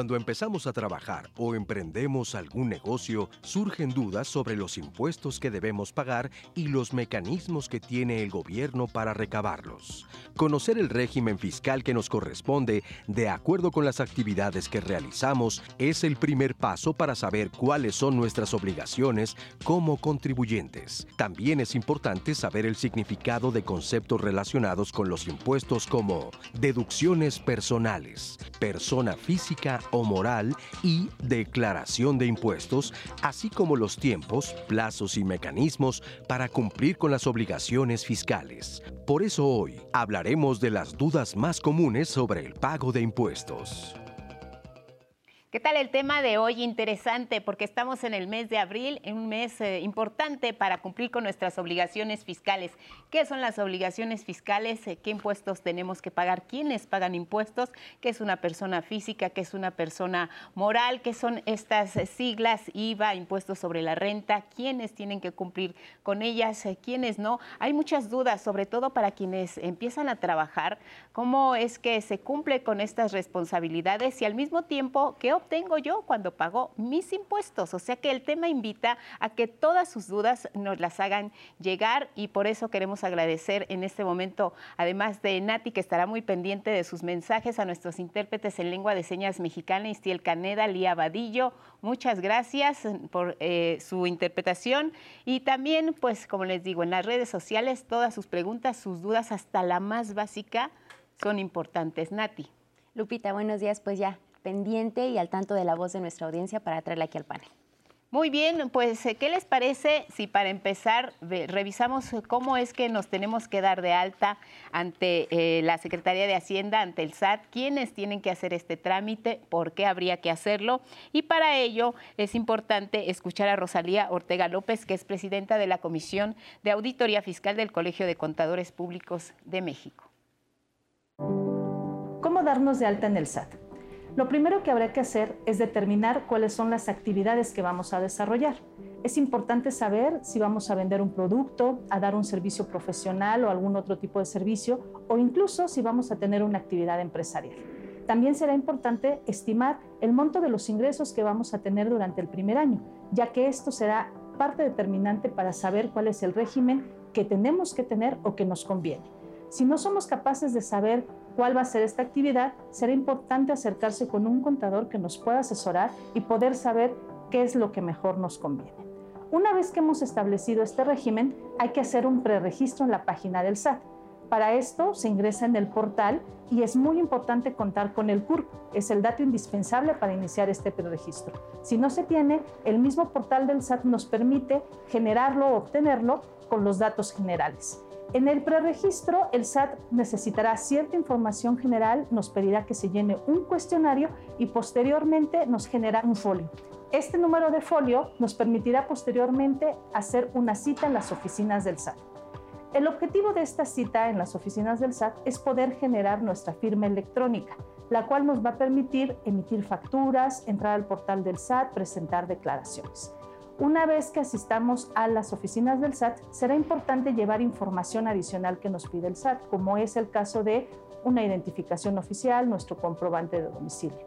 Cuando empezamos a trabajar o emprendemos algún negocio, surgen dudas sobre los impuestos que debemos pagar y los mecanismos que tiene el gobierno para recabarlos. Conocer el régimen fiscal que nos corresponde de acuerdo con las actividades que realizamos es el primer paso para saber cuáles son nuestras obligaciones como contribuyentes. También es importante saber el significado de conceptos relacionados con los impuestos como deducciones personales, persona física o moral y declaración de impuestos, así como los tiempos, plazos y mecanismos para cumplir con las obligaciones fiscales. Por eso hoy hablaremos de las dudas más comunes sobre el pago de impuestos. ¿Qué tal el tema de hoy? Interesante porque estamos en el mes de abril, en un mes eh, importante para cumplir con nuestras obligaciones fiscales. ¿Qué son las obligaciones fiscales? Eh, ¿Qué impuestos tenemos que pagar? ¿Quiénes pagan impuestos? ¿Qué es una persona física? ¿Qué es una persona moral? ¿Qué son estas eh, siglas IVA, impuestos sobre la renta? ¿Quiénes tienen que cumplir con ellas? ¿Quiénes no? Hay muchas dudas, sobre todo para quienes empiezan a trabajar, cómo es que se cumple con estas responsabilidades y al mismo tiempo, ¿qué obtengo yo cuando pago mis impuestos? O sea que el tema invita a que todas sus dudas nos las hagan llegar y por eso queremos agradecer en este momento, además de Nati, que estará muy pendiente de sus mensajes, a nuestros intérpretes en lengua de señas mexicana, Istiel Caneda, Lía Vadillo. Muchas gracias por eh, su interpretación y también, pues como les digo, en las redes sociales todas sus preguntas, sus dudas, hasta la más básica, son importantes. Nati. Lupita, buenos días. Pues ya, pendiente y al tanto de la voz de nuestra audiencia para traerla aquí al panel. Muy bien, pues ¿qué les parece si para empezar revisamos cómo es que nos tenemos que dar de alta ante eh, la Secretaría de Hacienda, ante el SAT, quiénes tienen que hacer este trámite, por qué habría que hacerlo? Y para ello es importante escuchar a Rosalía Ortega López, que es presidenta de la Comisión de Auditoría Fiscal del Colegio de Contadores Públicos de México. ¿Cómo darnos de alta en el SAT? Lo primero que habrá que hacer es determinar cuáles son las actividades que vamos a desarrollar. Es importante saber si vamos a vender un producto, a dar un servicio profesional o algún otro tipo de servicio, o incluso si vamos a tener una actividad empresarial. También será importante estimar el monto de los ingresos que vamos a tener durante el primer año, ya que esto será parte determinante para saber cuál es el régimen que tenemos que tener o que nos conviene. Si no somos capaces de saber cuál va a ser esta actividad, será importante acercarse con un contador que nos pueda asesorar y poder saber qué es lo que mejor nos conviene. Una vez que hemos establecido este régimen, hay que hacer un preregistro en la página del SAT. Para esto se ingresa en el portal y es muy importante contar con el CURP. Es el dato indispensable para iniciar este preregistro. Si no se tiene, el mismo portal del SAT nos permite generarlo o obtenerlo con los datos generales. En el preregistro, el SAT necesitará cierta información general, nos pedirá que se llene un cuestionario y posteriormente nos genera un folio. Este número de folio nos permitirá posteriormente hacer una cita en las oficinas del SAT. El objetivo de esta cita en las oficinas del SAT es poder generar nuestra firma electrónica, la cual nos va a permitir emitir facturas, entrar al portal del SAT, presentar declaraciones. Una vez que asistamos a las oficinas del SAT, será importante llevar información adicional que nos pide el SAT, como es el caso de una identificación oficial, nuestro comprobante de domicilio.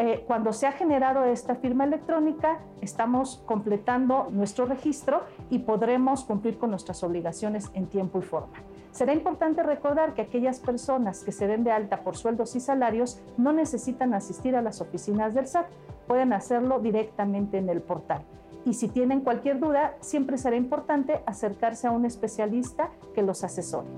Eh, cuando se ha generado esta firma electrónica, estamos completando nuestro registro y podremos cumplir con nuestras obligaciones en tiempo y forma. Será importante recordar que aquellas personas que se den de alta por sueldos y salarios no necesitan asistir a las oficinas del SAT, pueden hacerlo directamente en el portal y si tienen cualquier duda, siempre será importante acercarse a un especialista que los asesore.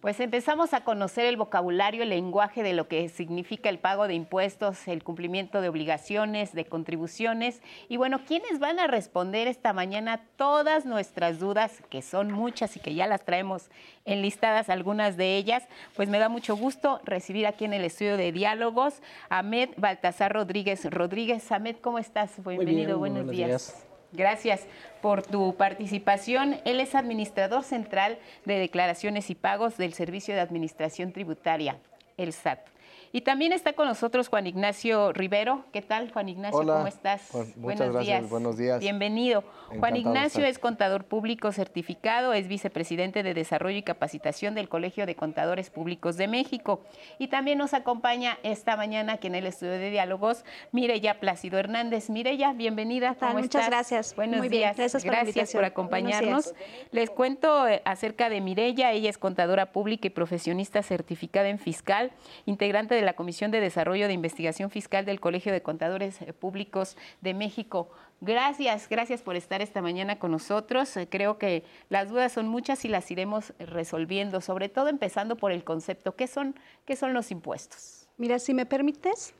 Pues empezamos a conocer el vocabulario, el lenguaje de lo que significa el pago de impuestos, el cumplimiento de obligaciones, de contribuciones. Y bueno, ¿quiénes van a responder esta mañana todas nuestras dudas, que son muchas y que ya las traemos enlistadas algunas de ellas? Pues me da mucho gusto recibir aquí en el estudio de diálogos a Ahmed Baltasar Rodríguez. Rodríguez, Ahmed, ¿cómo estás? Bienvenido, buenos, días. Gracias por tu participación. Él es administrador central de declaraciones y pagos del Servicio de Administración Tributaria, el SAT. Y también está con nosotros Juan Ignacio Rivero. ¿Qué tal, Juan Ignacio? ¿Cómo estás? Buenos días. Buenos días. Bienvenido. Juan Ignacio es contador público certificado, es vicepresidente de Desarrollo y Capacitación del Colegio de Contadores Públicos de México. Y también nos acompaña esta mañana aquí en el estudio de diálogos Mireya Plácido Hernández. Mireya, bienvenida. ¿Cómo Muchas gracias. Buenos días. Gracias, por, gracias por acompañarnos. Les cuento eh, acerca de Mireya. Ella es contadora pública y profesionista certificada en fiscal, integrante de la Comisión de Desarrollo de Investigación Fiscal del Colegio de Contadores eh, Públicos de México. Gracias, gracias por estar esta mañana con nosotros. Eh, creo que las dudas son muchas y las iremos resolviendo, sobre todo empezando por el concepto. ¿Qué son, qué son los impuestos? Mira, si me permites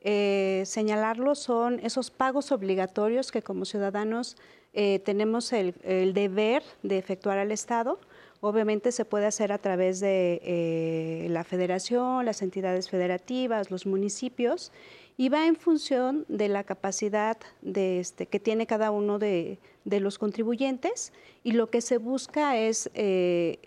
eh, señalarlo, son esos pagos obligatorios que como ciudadanos tenemos el, deber de efectuar al Estado Obviamente se puede hacer a través de eh, la federación, las entidades federativas, los municipios, y va en función de la capacidad de este, que tiene cada uno de, los contribuyentes y lo que se busca es eh,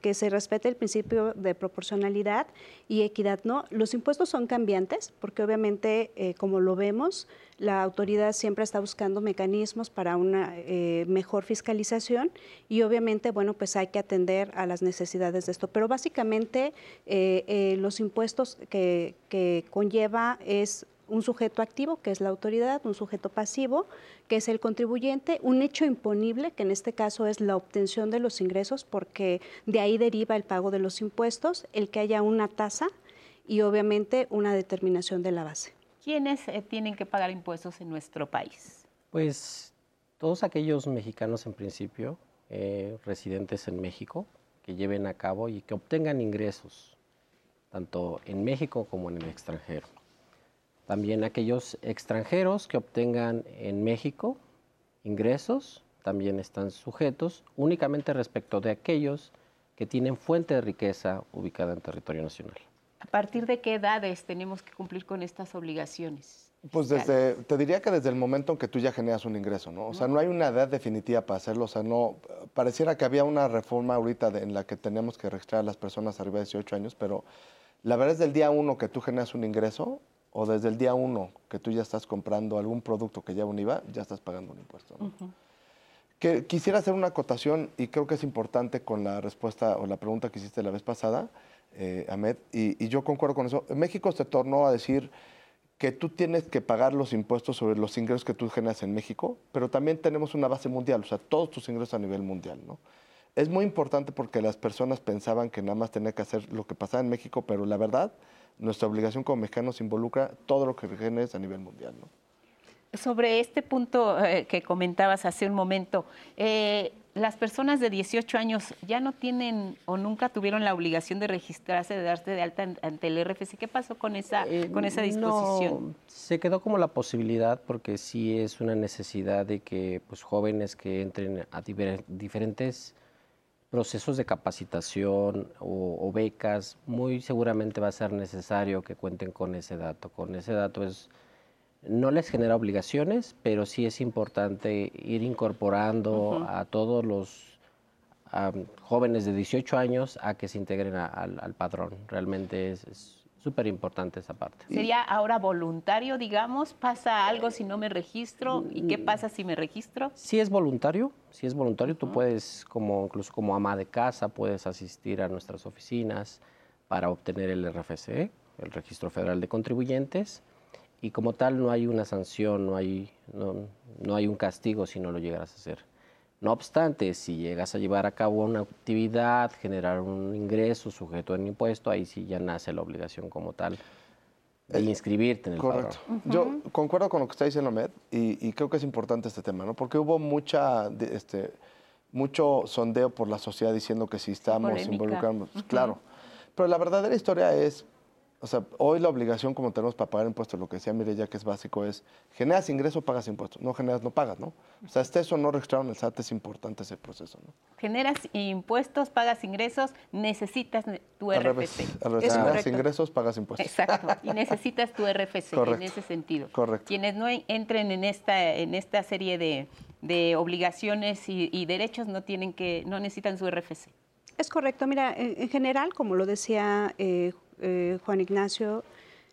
que, se respete el principio de proporcionalidad y equidad. ¿no? Los impuestos son cambiantes porque obviamente, eh, como lo vemos, la autoridad siempre está buscando mecanismos para una eh, mejor fiscalización y obviamente, bueno, pues hay que atender a las necesidades de esto. Pero básicamente los impuestos que conlleva es un sujeto activo, que es la autoridad, un sujeto pasivo, que es el contribuyente, un hecho imponible, que en este caso es la obtención de los ingresos, porque de ahí deriva el pago de los impuestos, el que haya una tasa y obviamente una determinación de la base. ¿quiénes eh, tienen que pagar impuestos en nuestro país? Pues todos aquellos mexicanos en principio, eh, residentes en México, que lleven a cabo y que obtengan ingresos, tanto en México como en el extranjero. También aquellos extranjeros que obtengan en México ingresos también están sujetos únicamente respecto de aquellos que tienen fuente de riqueza ubicada en territorio nacional. ¿A partir de qué edades tenemos que cumplir con estas obligaciones? Pues desde, te diría que desde el momento en que tú ya generas un ingreso, ¿no? O sea, no hay una edad definitiva para hacerlo, o sea, no, pareciera que había una reforma ahorita en la que tenemos que registrar a las personas arriba de 18 años, pero la verdad es del día uno que tú generas un ingreso o desde el día uno que tú ya estás comprando algún producto que lleva un IVA, ya estás pagando un impuesto, ¿no? que, quisiera hacer una acotación y creo que es importante con la respuesta o la pregunta que hiciste la vez pasada, eh, Ahmed, y, yo concuerdo con eso. México se tornó a decir que tú tienes que pagar los impuestos sobre los ingresos que tú generas en México, pero también tenemos una base mundial, o sea, todos tus ingresos a nivel mundial, ¿no? Es muy importante porque las personas pensaban que nada más tenía que hacer lo que pasaba en México, pero la verdad, nuestra obligación como mexicanos involucra todo lo que generes a nivel mundial, ¿no? Sobre este punto eh, que comentabas hace un momento, eh, las personas de 18 años ya no tienen o nunca tuvieron la obligación de registrarse, de darse de alta ante el RFC. ¿Qué pasó con esa, eh, con esa disposición? se quedó como la posibilidad porque sí es una necesidad de que pues, jóvenes que entren a diferentes procesos de capacitación o, o, becas, muy seguramente va a ser necesario que cuenten con ese dato. Con ese dato es no les genera obligaciones, pero sí es importante ir incorporando a todos los jóvenes de 18 años a que se integren al, padrón. Realmente es súper importante esa parte. ¿Sería ahora voluntario, digamos? ¿Pasa algo si no me registro? ¿Y qué pasa si me registro? Si es voluntario, si es voluntario, tú puedes, como incluso como ama de casa, puedes asistir a nuestras oficinas para obtener el RFC, el Registro Federal de Contribuyentes y como tal no hay una sanción, no hay, no, hay un castigo si no lo llegas a hacer. No obstante, si llegas a llevar a cabo una actividad, generar un ingreso sujeto a un impuesto, ahí sí ya nace la obligación como tal de eh, inscribirte en el Correcto. Yo concuerdo con lo que está diciendo Med y, creo que es importante este tema, ¿no? Porque hubo mucha, este, mucho sondeo por la sociedad diciendo que si estamos involucrando, claro. Pero la verdadera historia es o sea, hoy la obligación como tenemos para pagar impuestos, lo que decía Mireya que es básico, es generas ingreso, pagas impuestos. No generas, no pagas, ¿no? O sea, estés o no registrado en el SAT, es importante ese proceso, ¿no? Generas impuestos, pagas ingresos, necesitas tu RFC. generas ingresos, pagas impuestos. Exacto, y necesitas tu RFC en ese sentido. Correcto. Quienes no entren en esta, en esta serie de, de obligaciones y, y derechos no, tienen que, no necesitan su RFC. Es correcto. Mira, en, general, como lo decía eh, eh, Juan Ignacio,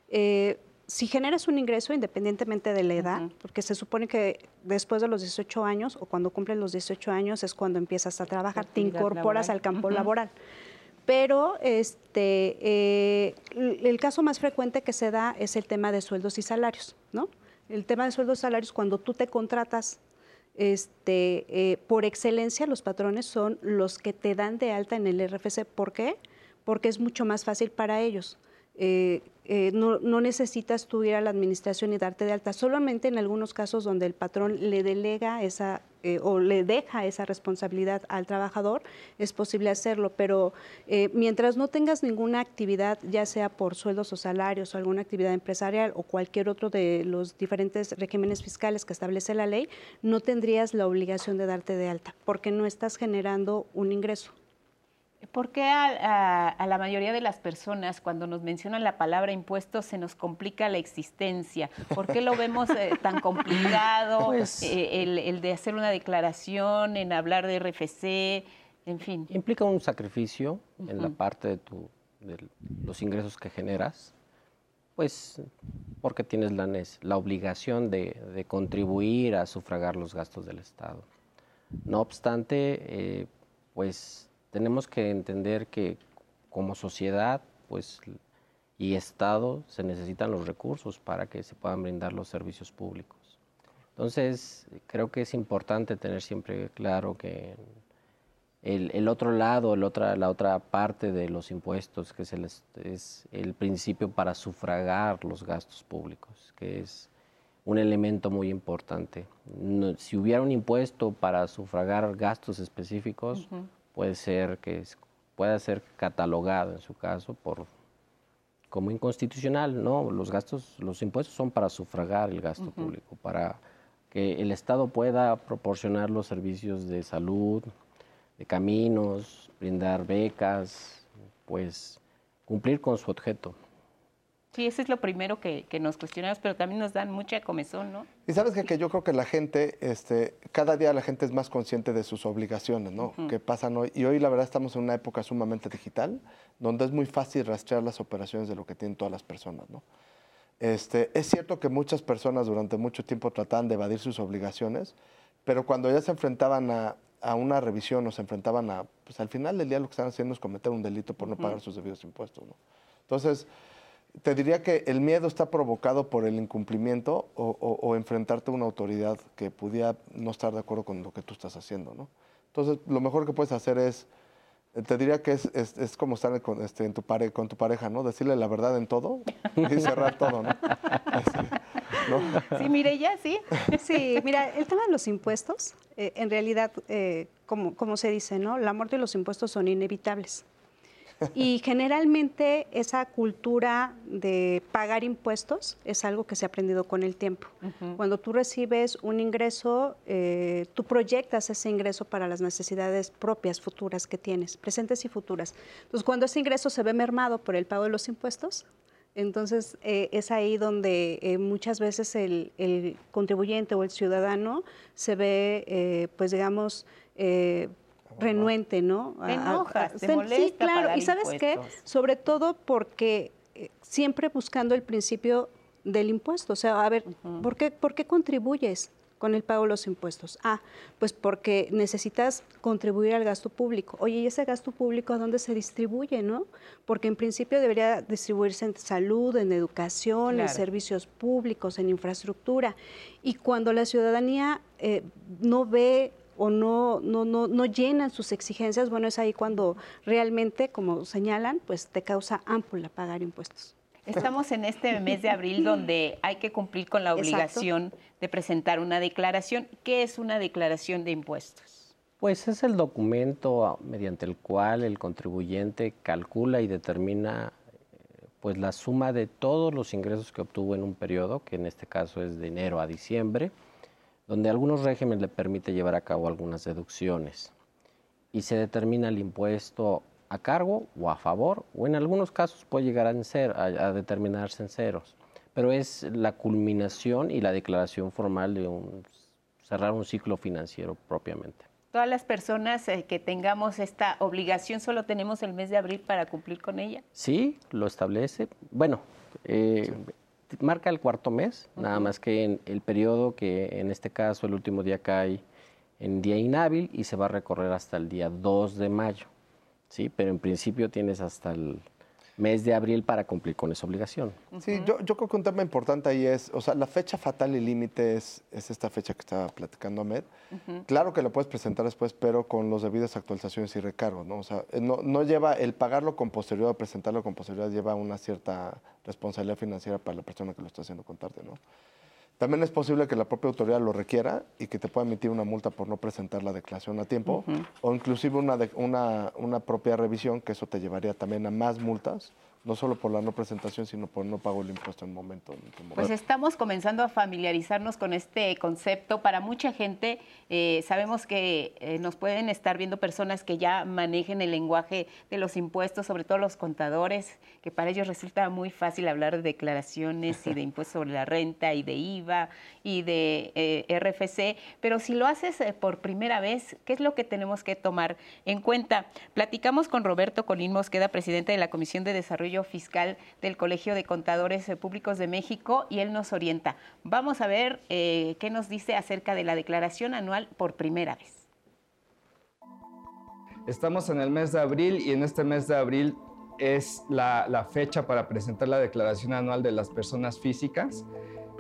eh, si generas un ingreso independientemente de la edad, porque se supone que después de los 18 años o cuando cumplen los 18 años es cuando empiezas a trabajar, te incorporas al campo laboral. Pero este, eh, el caso más frecuente que se da es el tema de sueldos y salarios, ¿no? El tema de sueldos y salarios, cuando tú te contratas este, eh, por excelencia los patrones son los que te dan de alta en el RFC. ¿Por qué? Porque es mucho más fácil para ellos. Eh, eh, no, necesitas tú ir a la administración y darte de alta, solamente en algunos casos donde el patrón le delega esa o le deja esa responsabilidad al trabajador, es posible hacerlo, pero mientras no tengas ninguna actividad, ya sea por sueldos o salarios o alguna actividad empresarial o cualquier otro de los diferentes regímenes fiscales que establece la ley, no tendrías la obligación de darte de alta, porque no estás generando un ingreso. ¿Por qué a, la mayoría de las personas cuando nos mencionan la palabra impuestos se nos complica la existencia? ¿Por qué lo vemos eh, tan complicado pues eh, el, de hacer una declaración, en hablar de RFC, en fin? Implica un sacrificio en la parte de, tu, de los ingresos que generas, pues porque tienes la, la obligación de, de, contribuir a sufragar los gastos del Estado. No obstante, eh, pues tenemos que entender que como sociedad pues, y Estado se necesitan los recursos para que se puedan brindar los servicios públicos. Entonces, creo que es importante tener siempre claro que el, otro lado, el otra, la otra parte de los impuestos, que es el, es el principio para sufragar los gastos públicos, que es un elemento muy importante. si hubiera un impuesto para sufragar gastos específicos, puede ser que pueda ser catalogado en su caso por como inconstitucional, no, los gastos, los impuestos son para sufragar el gasto público, para que el Estado pueda proporcionar los servicios de salud, de caminos, brindar becas, pues cumplir con su objeto. Sí, eso es lo primero que, nos cuestionamos, pero también nos dan mucha comezón, ¿no? Y sabes que, que, yo creo que la gente, este, cada día la gente es más consciente de sus obligaciones, ¿no? Que pasan hoy. Y hoy la verdad estamos en una época sumamente digital, donde es muy fácil rastrear las operaciones de lo que tienen todas las personas, ¿no? Este, es cierto que muchas personas durante mucho tiempo trataban de evadir sus obligaciones, pero cuando ya se enfrentaban a, a una revisión o se enfrentaban a, pues al final del día lo que están haciendo es cometer un delito por no pagar sus debidos impuestos, ¿no? Entonces, te diría que el miedo está provocado por el incumplimiento o, enfrentarte a una autoridad que pudiera no estar de acuerdo con lo que tú estás haciendo, ¿no? Entonces, lo mejor que puedes hacer es, te diría que es, es, como estar con, este, en tu pare, con tu pareja, ¿no? Decirle la verdad en todo y cerrar todo, ¿no? Sí, mire, ya sí. Sí, mira, el tema de los impuestos, eh, en realidad, eh, como, como se dice, ¿no? La muerte y los impuestos son inevitables. Y generalmente esa cultura de pagar impuestos es algo que se ha aprendido con el tiempo. Cuando tú recibes un ingreso, eh, tú proyectas ese ingreso para las necesidades propias, futuras que tienes, presentes y futuras. Entonces, cuando ese ingreso se ve mermado por el pago de los impuestos, entonces eh, es ahí donde eh, muchas veces el, el, contribuyente o el ciudadano se ve, pues digamos, renuente, ¿no? Te enojas, te molesta Sí, claro. y sabes qué, sobre todo porque eh, siempre buscando el principio del impuesto. O sea, a ver, ¿por, qué, ¿por qué contribuyes con el pago de los impuestos? Ah, pues porque necesitas contribuir al gasto público. Oye, ¿y ese gasto público a dónde se distribuye, no? Porque en principio debería distribuirse en salud, en educación, en servicios públicos, en infraestructura. Y cuando la ciudadanía eh, no ve o no, no, no, no llenan sus exigencias, bueno, es ahí cuando realmente, como señalan, pues te causa ámpula pagar impuestos. Estamos en este mes de abril donde hay que cumplir con la obligación de presentar una declaración. ¿Qué es una declaración de impuestos? Pues es el documento mediante el cual el contribuyente calcula y determina eh, pues la suma de todos los ingresos que obtuvo en un periodo, que en este caso es de enero a diciembre, donde algunos regímenes le permite llevar a cabo algunas deducciones y se determina el impuesto a cargo o a favor o en algunos casos puede llegar a, ser, a, determinarse en ceros, pero es la culminación y la declaración formal de un, cerrar un ciclo financiero propiamente. Todas las personas eh, que tengamos esta obligación, solo tenemos el mes de abril para cumplir con ella. Sí, lo establece. Bueno, eh, marca el cuarto mes, nada más que en el periodo que en este caso el último día cae en día inhábil y se va a recorrer hasta el día 2 de mayo. Sí, pero en principio tienes hasta el mes de abril para cumplir con esa obligación. Sí, yo, yo creo que un tema importante ahí es, o sea, la fecha fatal y límite es, es esta fecha que estaba platicando Ahmed. Claro que lo puedes presentar después, pero con los debidas actualizaciones y recargos, ¿no? O sea, eh, no, no lleva, el pagarlo con posterioridad o presentarlo con posterioridad lleva una cierta responsabilidad financiera para la persona que lo está haciendo con tarde, ¿no? También es posible que la propia autoridad lo requiera y que te pueda emitir una multa por no presentar la declaración a tiempo o inclusive una, de- una, una propia revisión, que eso te llevaría también a más multas, no solo por la no presentación, sino por no pago el impuesto en momento. en tu momento. Pues estamos comenzando a familiarizarnos con este concepto. Para mucha gente, eh, sabemos que eh, nos pueden estar viendo personas que ya manejen el lenguaje de los impuestos, sobre todo los contadores, que para ellos resulta muy fácil hablar de declaraciones y de impuestos sobre la renta y de IVA y de eh, RFC. Pero si lo haces por primera vez, ¿qué es lo que tenemos que tomar en cuenta? Platicamos con Roberto Colín Mosqueda, presidente de la Comisión de Desarrollo Fiscal del Colegio de Contadores Públicos de México, y él nos orienta. Vamos a ver eh, qué nos dice acerca de la declaración anual por primera vez. Estamos en el mes de abril y en este mes de abril es la, la fecha para presentar la declaración anual de las personas físicas.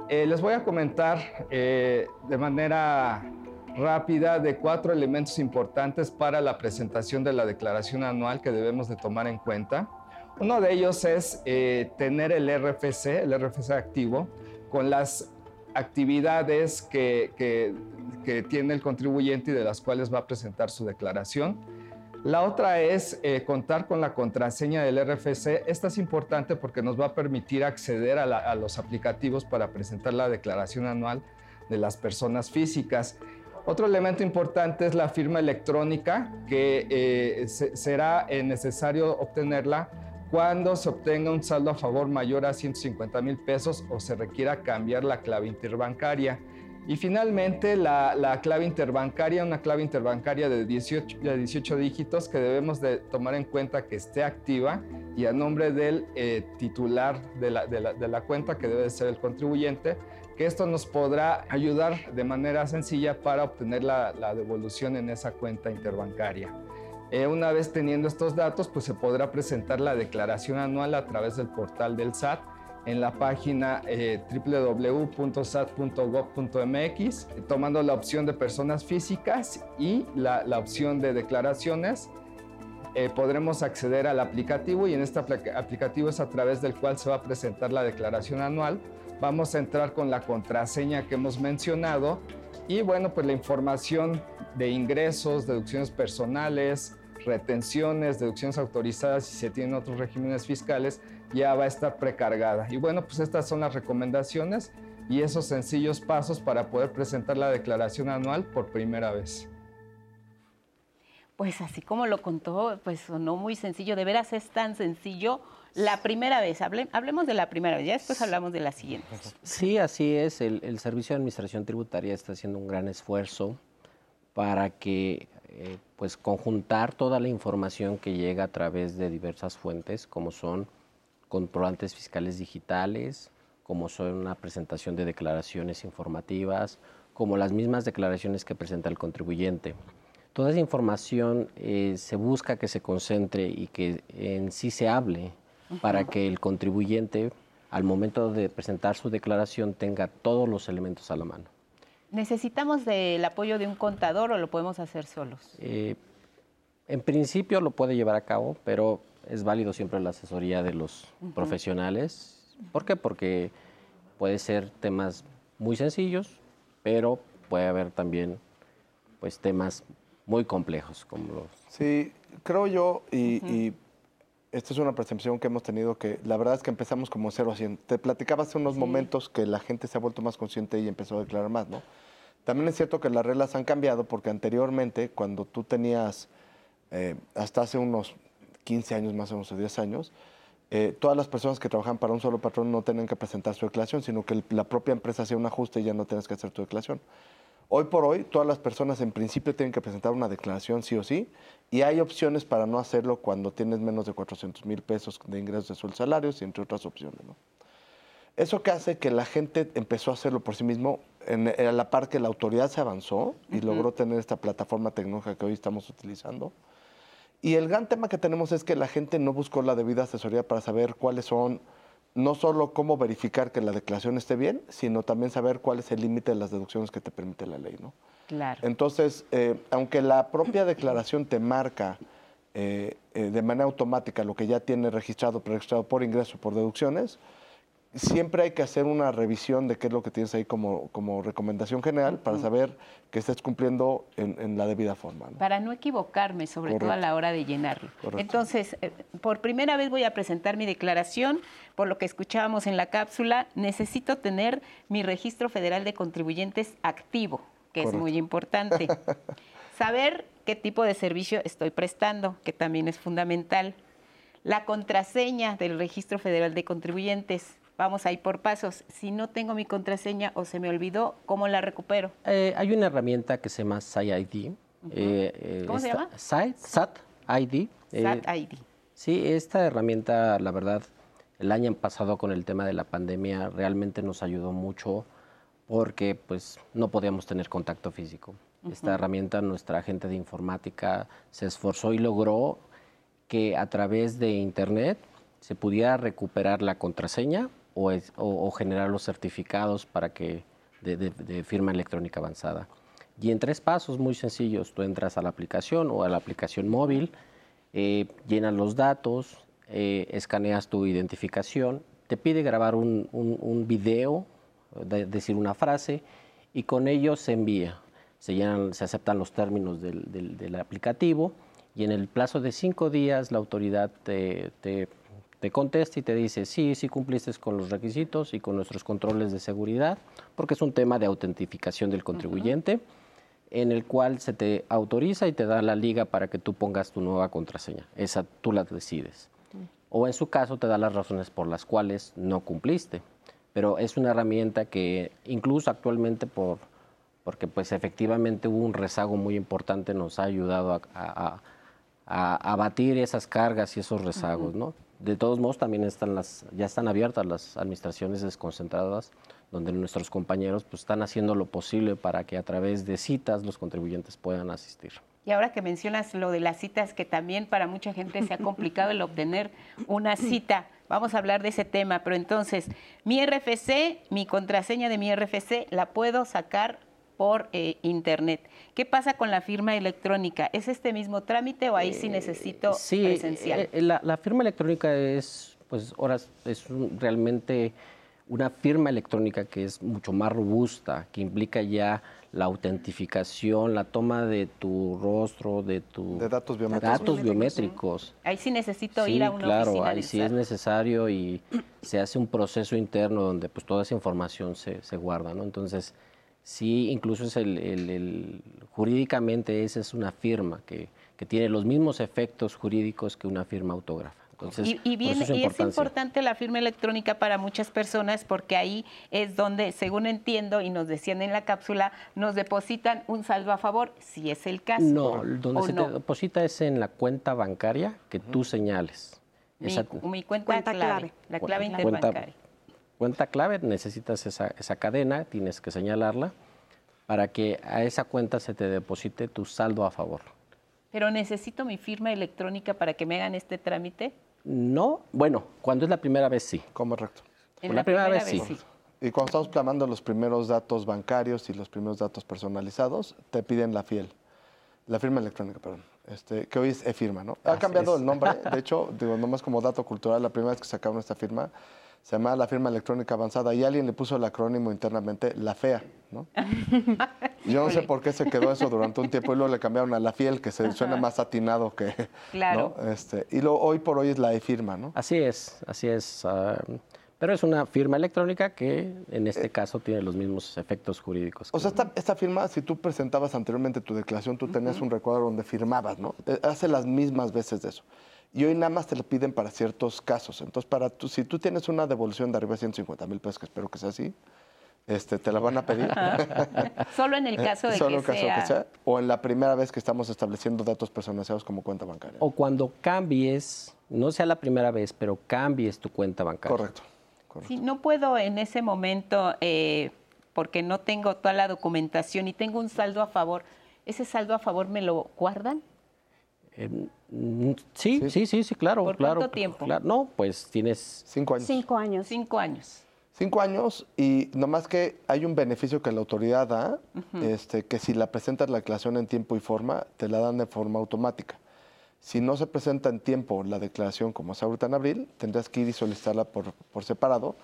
Eh, les voy a comentar eh, de manera rápida de cuatro elementos importantes para la presentación de la declaración anual que debemos de tomar en cuenta. Uno de ellos es eh, tener el RFC, el RFC activo, con las actividades que, que- que tiene el contribuyente y de las cuales va a presentar su declaración. La otra es eh, contar con la contraseña del RFC. Esta es importante porque nos va a permitir acceder a, la- a los aplicativos para presentar la declaración anual de las personas físicas. Otro elemento importante es la firma electrónica, que eh, se- será eh, necesario obtenerla cuando se obtenga un saldo a favor mayor a 150 mil pesos o se requiera cambiar la clave interbancaria. Y finalmente, la, la clave interbancaria, una clave interbancaria de 18, de 18 dígitos que debemos de tomar en cuenta que esté activa y a nombre del eh, titular de la, de la- de la cuenta, que debe de ser el contribuyente, que esto nos podrá ayudar de manera sencilla para obtener la, la devolución en esa cuenta interbancaria. Eh, una vez teniendo estos datos, pues se podrá presentar la declaración anual a través del portal del SAT en la página eh, www.sat.gov.mx, tomando la opción de personas físicas y la, la opción de declaraciones. eh, podremos acceder al aplicativo y en este apli- aplicativo es a través del cual se va a presentar la declaración anual. Vamos a entrar con la contraseña que hemos mencionado y bueno, pues la información de ingresos, deducciones personales, retenciones, deducciones autorizadas si se tienen otros regímenes fiscales, ya va a estar precargada. Y bueno, pues estas son las recomendaciones y esos sencillos pasos para poder presentar la declaración anual por primera vez. Pues así como lo contó, pues sonó muy sencillo. De veras es tan sencillo. La primera vez, hable- hablemos de la primera vez, ya después hablamos de la siguiente. Sí, así es. El, el Servicio de Administración Tributaria está haciendo un gran esfuerzo para que, eh, pues, conjuntar toda la información que llega a través de diversas fuentes, como son comprobantes fiscales digitales, como son una presentación de declaraciones informativas, como las mismas declaraciones que presenta el contribuyente. Toda esa información eh, se busca que se concentre y que en sí se hable para que el contribuyente, al momento de presentar su declaración, tenga todos los elementos a la mano. ¿Necesitamos del apoyo de un contador o lo podemos hacer solos? Eh, en principio lo puede llevar a cabo, pero es válido siempre la asesoría de los profesionales. ¿Por qué? Porque puede ser temas muy sencillos, pero puede haber también pues temas muy complejos como los Sí, creo yo, y, y esta es una percepción que hemos tenido, que la verdad es que empezamos como 0 a 100. Te platicaba hace unos momentos que la gente se ha vuelto más consciente y empezó a declarar más, ¿no? También es cierto que las reglas han cambiado porque anteriormente, cuando tú tenías, eh, hasta hace unos 15 años más o menos, o 10 años, eh, todas las personas que trabajan para un solo patrón no tenían que presentar su declaración, sino que el- la propia empresa hacía un ajuste y ya no tienes que hacer tu declaración. Hoy por hoy, todas las personas en principio tienen que presentar una declaración sí o sí, y hay opciones para no hacerlo cuando tienes menos de 400 mil pesos de ingresos de sueldos salarios y entre otras opciones. ¿no? Eso que hace que la gente empezó a hacerlo por sí mismo, en, a la par que la autoridad se avanzó y logró tener esta plataforma tecnológica que hoy estamos utilizando. Y el gran tema que tenemos es que la gente no buscó la debida asesoría para saber cuáles son no solo cómo verificar que la declaración esté bien, sino también saber cuál es el límite de las deducciones que te permite la ley, ¿no? Claro. Entonces, eh, aunque la propia declaración te marca eh, eh, de manera automática lo que ya tiene registrado, preregistrado por ingreso, por deducciones, siempre hay que hacer una revisión de qué es lo que tienes ahí como, como recomendación general para saber que estés cumpliendo en, en la debida forma. ¿no? Para no equivocarme, sobre todo a la hora de llenarlo. Correcto. Entonces, eh, por primera vez voy a presentar mi declaración. Por lo que escuchábamos en la cápsula, necesito tener mi registro federal de contribuyentes activo, que es muy importante. Saber qué tipo de servicio estoy prestando, que también es fundamental. La contraseña del registro federal de contribuyentes. Vamos a ir por pasos. Si no tengo mi contraseña o se me olvidó, ¿cómo la recupero? Eh, hay una herramienta que se llama SciID. eh, ¿Cómo se llama? SAT ID. eh, SAT ID. Sí, esta herramienta, la verdad, el año pasado con el tema de la pandemia realmente nos ayudó mucho porque pues no podíamos tener contacto físico. Esta herramienta, nuestra agente de informática se esforzó y logró que a través de internet se pudiera recuperar la contraseña o, generar los certificados para que de, firma electrónica avanzada. Y en tres pasos muy sencillos, tú entras a la aplicación o a la aplicación móvil, eh, llenas los datos, eh, escaneas tu identificación, te pide grabar un, un- video, de- decir una frase, y con ello se envía. Se, llenan, se aceptan los términos del aplicativo y en el plazo de cinco días la autoridad te, te- te contesta y te dice, sí, sí cumpliste con los requisitos y con nuestros controles de seguridad, porque es un tema de autentificación del contribuyente en el cual se te autoriza y te da la liga para que tú pongas tu nueva contraseña. Esa tú la decides. O en su caso te da las razones por las cuales no cumpliste. Pero es una herramienta que incluso actualmente por porque pues efectivamente hubo un rezago muy importante, nos ha ayudado a, a- a- a abatir esas cargas y esos rezagos, ¿no? De todos modos, también están las, ya están abiertas las administraciones desconcentradas, donde nuestros compañeros pues, están haciendo lo posible para que a través de citas los contribuyentes puedan asistir. Y ahora que mencionas lo de las citas, que también para mucha gente se ha complicado el obtener una cita, vamos a hablar de ese tema, pero entonces, mi RFC, mi contraseña de mi RFC, la puedo sacar por eh, internet. ¿Qué pasa con la firma electrónica? ¿Es este mismo trámite o ahí sí necesito Sí, presencial? eh, eh, la, la firma electrónica es, pues, ahora es un- realmente una firma electrónica que es mucho más robusta, que implica ya la autentificación, la toma de tu rostro, de tu De datos biométricos. datos biométricos. ahí sí necesito Sí, ir a una claro, oficina ahí sí es necesario y se hace un proceso interno donde pues toda esa información se, se guarda, ¿no? Entonces, sí, incluso es el, el- el- jurídicamente esa es una firma que, que tiene los mismos efectos jurídicos que una firma autógrafa. Entonces, Y, viene- su y es importante la firma electrónica para muchas personas porque ahí es donde, según entiendo y nos decían en la cápsula, nos depositan un saldo a favor, si es el caso. No, donde ¿O se no? te deposita es en la cuenta bancaria que tú señales. Mi, Esa- mi cuenta, Cuenta clave, clave. la clave Cuenta- interbancaria. Cuenta clave, necesitas esa, esa cadena, tienes que señalarla para que a esa cuenta se te deposite tu saldo a favor. Pero necesito mi firma electrónica para que me hagan este trámite. No, bueno, cuando es la primera vez sí. Correcto. En Por la primera vez, sí. Y cuando estamos plasmando los primeros datos bancarios y los primeros datos personalizados, te piden la FIEL, la firma electrónica, perdón, este, que hoy es e-firma, ¿no? Ha Así cambiado es. el nombre, de hecho, digo, nomás como dato cultural, la primera vez que sacaron esta firma, se llamaba la firma electrónica avanzada y alguien le puso el acrónimo internamente, la FEA, ¿no? Yo no sé por qué se quedó eso durante un tiempo y luego le cambiaron a la FIEL, que se suena más atinado que, Claro. ¿no? Este, y lo, hoy por hoy es la e-firma, ¿no? Así es, así es. ah, pero es una firma electrónica que en este caso tiene los mismos efectos jurídicos. Eh, O sea, esta, esta firma, si tú presentabas anteriormente tu declaración, tú tenías un recuadro donde firmabas, ¿no? Eh, Hace las mismas veces de eso. Y hoy nada más te lo piden para ciertos casos. Entonces, para tú, si tú tienes una devolución de arriba de 150 mil pesos, que espero que sea así, este, te la van a pedir. Solo en el caso de Solo que, en caso sea... de que sea. O en la primera vez que estamos estableciendo datos personalizados como cuenta bancaria. O cuando cambies, no sea la primera vez, pero cambies tu cuenta bancaria. Correcto. correcto. Sí, no puedo en ese momento, eh, porque no tengo toda la documentación y tengo un saldo a favor. ¿Ese saldo a favor me lo guardan? Eh, mm, sí, sí, sí, sí, claro. ¿Por claro, cuánto tiempo? claro. No, pues tienes Cinco años. Cinco años. Cinco años. Cinco años y nomás que hay un beneficio que la autoridad da, este, que si la presentas la declaración en tiempo y forma, te la dan de forma automática. Si no se presenta en tiempo la declaración como es ahorita en abril, tendrás que ir y solicitarla por, por separado,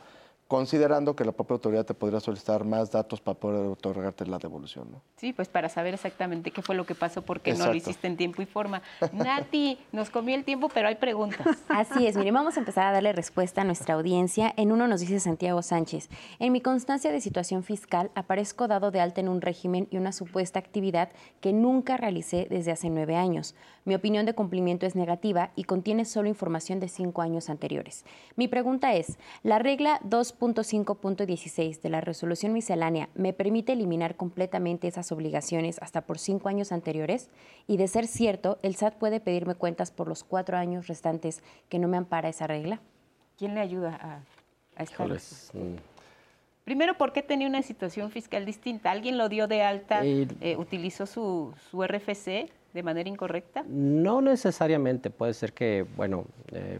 considerando que la propia autoridad te podría solicitar más datos para poder otorgarte la devolución. ¿no? Sí, pues para saber exactamente qué fue lo que pasó, porque no lo Exacto. hiciste en tiempo y forma. Nati, nos comió el tiempo, pero hay preguntas. Así es, miren, vamos a empezar a darle respuesta a nuestra audiencia. En uno nos dice Santiago Sánchez, en mi constancia de situación fiscal aparezco dado de alta en un régimen y una supuesta actividad que nunca realicé desde hace nueve años. Mi opinión de cumplimiento es negativa y contiene solo información de cinco años anteriores. Mi pregunta es, ¿la regla 2.5.16 de la resolución miscelánea me permite eliminar completamente esas obligaciones hasta por cinco años anteriores? Y de ser cierto, el SAT puede pedirme cuentas por los cuatro años restantes que no me ampara esa regla. ¿Quién le ayuda a, a esta Híjoles, mm, Primero, ¿por qué tenía una situación fiscal distinta? ¿Alguien lo dio de alta, Eh, eh, utilizó su, su RFC de manera incorrecta? No necesariamente, puede ser que, bueno, eh,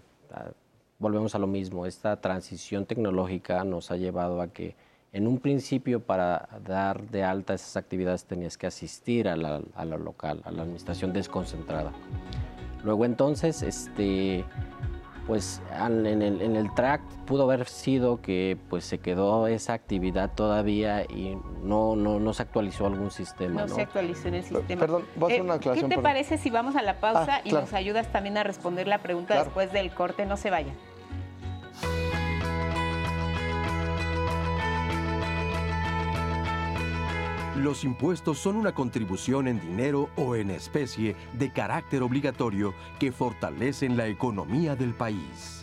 volvemos a lo mismo, esta transición tecnológica nos ha llevado a que en un principio para dar de alta esas actividades tenías que asistir a la, a la local, a la administración desconcentrada. Luego entonces, este, pues en el, en el track pudo haber sido que pues se quedó esa actividad todavía y no, no, no se actualizó algún sistema. No, ¿no? se actualizó en el sistema. perdón, voy a hacer una ¿Qué aclaración, te perdón. parece si vamos a la pausa Ah, y claro. nos ayudas también a responder la pregunta Claro. después del corte? No se vayan. Los impuestos son una contribución en dinero o en especie de carácter obligatorio que fortalecen la economía del país.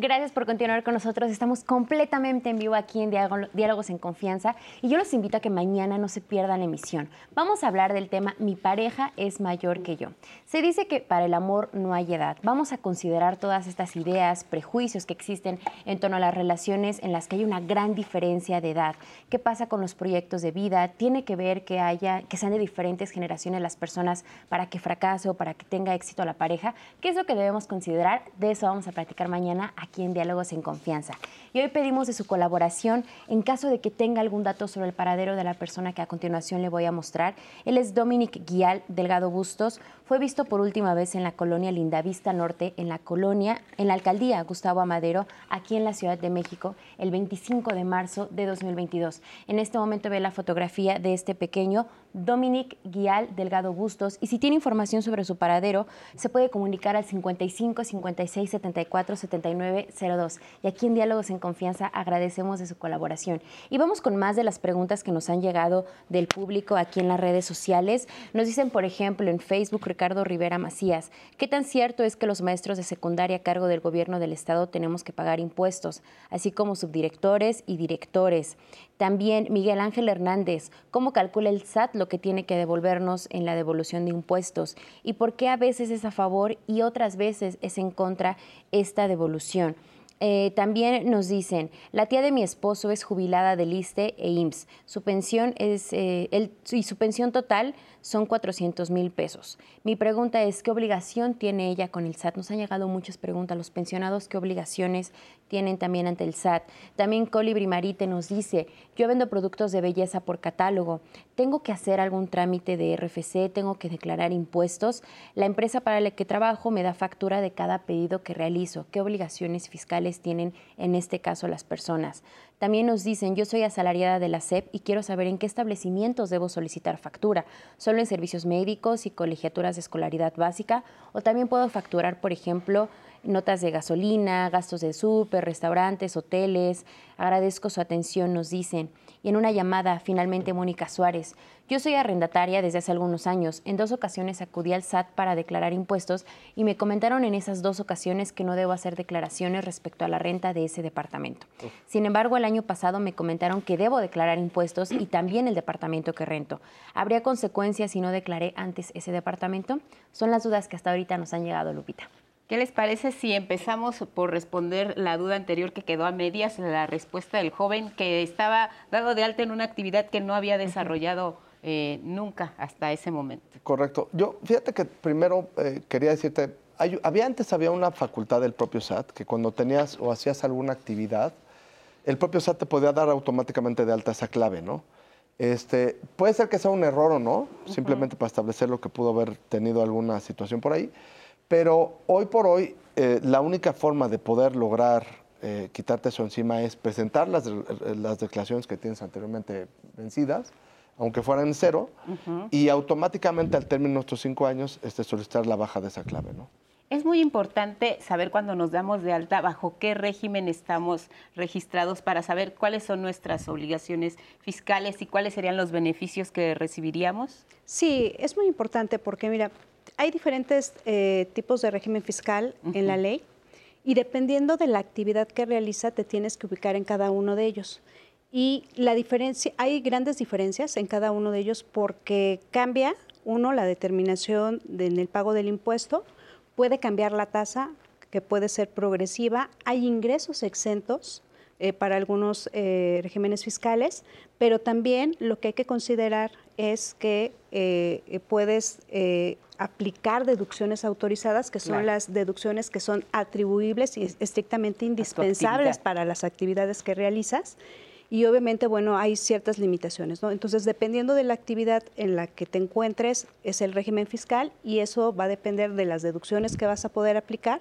Gracias por continuar con nosotros. Estamos completamente en vivo aquí en Diálogo- Diálogos en Confianza y yo los invito a que mañana no se pierdan la emisión. Vamos a hablar del tema Mi pareja es mayor que yo. Se dice que para el amor no hay edad. Vamos a considerar todas estas ideas, prejuicios que existen en torno a las relaciones en las que hay una gran diferencia de edad. ¿Qué pasa con los proyectos de vida? ¿Tiene que ver que haya que sean de diferentes generaciones las personas para que fracase o para que tenga éxito la pareja? ¿Qué es lo que debemos considerar? De eso vamos a platicar mañana aquí en Diálogos en Confianza. Y hoy pedimos de su colaboración en caso de que tenga algún dato sobre el paradero de la persona que a continuación le voy a mostrar. Él es Dominic Guial Delgado Bustos. Fue visto por última vez en la colonia Lindavista Norte, en la colonia, en la alcaldía Gustavo Amadero, aquí en la Ciudad de México, el 25 de marzo de 2022. En este momento ve la fotografía de este pequeño Dominic Guial Delgado Bustos. Y si tiene información sobre su paradero, se puede comunicar al 55 56 74 79 02. Y aquí en Diálogos en Confianza agradecemos de su colaboración. Y vamos con más de las preguntas que nos han llegado del público aquí en las redes sociales. Nos dicen, por ejemplo, en Facebook, Ricardo Rivera Macías, ¿qué tan cierto es que los maestros de secundaria a cargo del gobierno del Estado tenemos que pagar impuestos, así como subdirectores y directores? También Miguel Ángel Hernández, ¿cómo calcula el SAT lo que tiene que devolvernos en la devolución de impuestos? ¿Y por qué a veces es a favor y otras veces es en contra esta devolución? Eh, también nos dicen, la tía de mi esposo es jubilada del ISTE e IMSS. Su pensión es, eh, y su pensión total son 400 mil pesos. Mi pregunta es, ¿qué obligación tiene ella con el SAT? Nos han llegado muchas preguntas. Los pensionados, ¿qué obligaciones tienen también ante el SAT? También Colibri Marite nos dice, yo vendo productos de belleza por catálogo. ¿Tengo que hacer algún trámite de RFC? ¿Tengo que declarar impuestos? La empresa para la que trabajo me da factura de cada pedido que realizo. ¿Qué obligaciones fiscales tienen en este caso las personas? También nos dicen, yo soy asalariada de la SEP y quiero saber en qué establecimientos debo solicitar factura. ¿Solo en servicios médicos y colegiaturas de escolaridad básica? ¿O también puedo facturar, por ejemplo, notas de gasolina, gastos de súper, restaurantes, hoteles. Agradezco su atención, nos dicen. Y en una llamada, finalmente, Mónica Suárez. Yo soy arrendataria desde hace algunos años. En dos ocasiones acudí al SAT para declarar impuestos y me comentaron en esas dos ocasiones que no debo hacer declaraciones respecto a la renta de ese departamento. Sin embargo, el año pasado me comentaron que debo declarar impuestos y también el departamento que rento. ¿Habría consecuencias si no declaré antes ese departamento? Son las dudas que hasta ahorita nos han llegado, Lupita. ¿Qué les parece si empezamos por responder la duda anterior que quedó a medias, la respuesta del joven que estaba dado de alta en una actividad que no había desarrollado eh, nunca hasta ese momento? Correcto. Yo, fíjate que primero eh, quería decirte, había antes había una facultad del propio SAT que cuando tenías o hacías alguna actividad, el propio SAT te podía dar automáticamente de alta esa clave, ¿no? Este, puede ser que sea un error o no, simplemente para establecer lo que pudo haber tenido alguna situación por ahí. Pero hoy por hoy, eh, la única forma de poder lograr eh, quitarte eso encima es presentar las, las, declaraciones que tienes anteriormente vencidas, aunque fueran en cero, y automáticamente al término de estos cinco años este, solicitar la baja de esa clave. ¿no? Es muy importante saber cuando nos damos de alta bajo qué régimen estamos registrados para saber cuáles son nuestras obligaciones fiscales y cuáles serían los beneficios que recibiríamos. Sí, es muy importante porque mira, hay diferentes eh, tipos de régimen fiscal en la ley y dependiendo de la actividad que realiza te tienes que ubicar en cada uno de ellos. Y la diferencia, hay grandes diferencias en cada uno de ellos porque cambia, uno, la determinación en el pago del impuesto, puede cambiar la tasa, que puede ser progresiva, hay ingresos exentos eh, para algunos eh, regímenes fiscales, pero también lo que hay que considerar es que puedes aplicar deducciones autorizadas, que son las deducciones que son atribuibles y estrictamente indispensables para las actividades que realizas. Y obviamente, bueno, hay ciertas limitaciones, ¿no? Entonces, dependiendo de la actividad en la que te encuentres, es el régimen fiscal y eso va a depender de las deducciones que vas a poder aplicar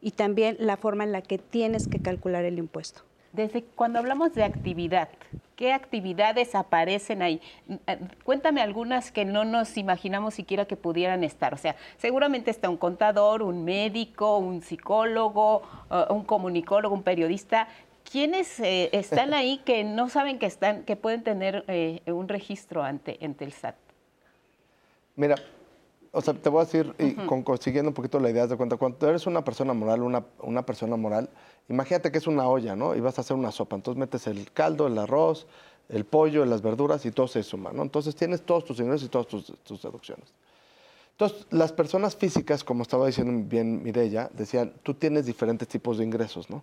y también la forma en la que tienes que calcular el impuesto. Desde cuando hablamos de actividad, ¿qué actividades aparecen ahí? Eh, cuéntame algunas que no nos imaginamos siquiera que pudieran estar. O sea, seguramente está un contador, un médico, un psicólogo, eh, un comunicólogo, un periodista. ¿Quiénes eh, están ahí que no saben que están, que pueden tener un registro ante, ante el SAT? Mira, o sea, te voy a decir, y consiguiendo un poquito la idea de cuenta, cuando eres una persona moral, una, una, persona moral, imagínate que es una olla, ¿no? Y vas a hacer una sopa. Entonces metes el caldo, el arroz, el pollo, las verduras y todo se suma, ¿no? Entonces tienes todos tus ingresos y todas tus, deducciones. Entonces, las personas físicas, como estaba diciendo bien Mireya, decían, tú tienes diferentes tipos de ingresos, ¿no?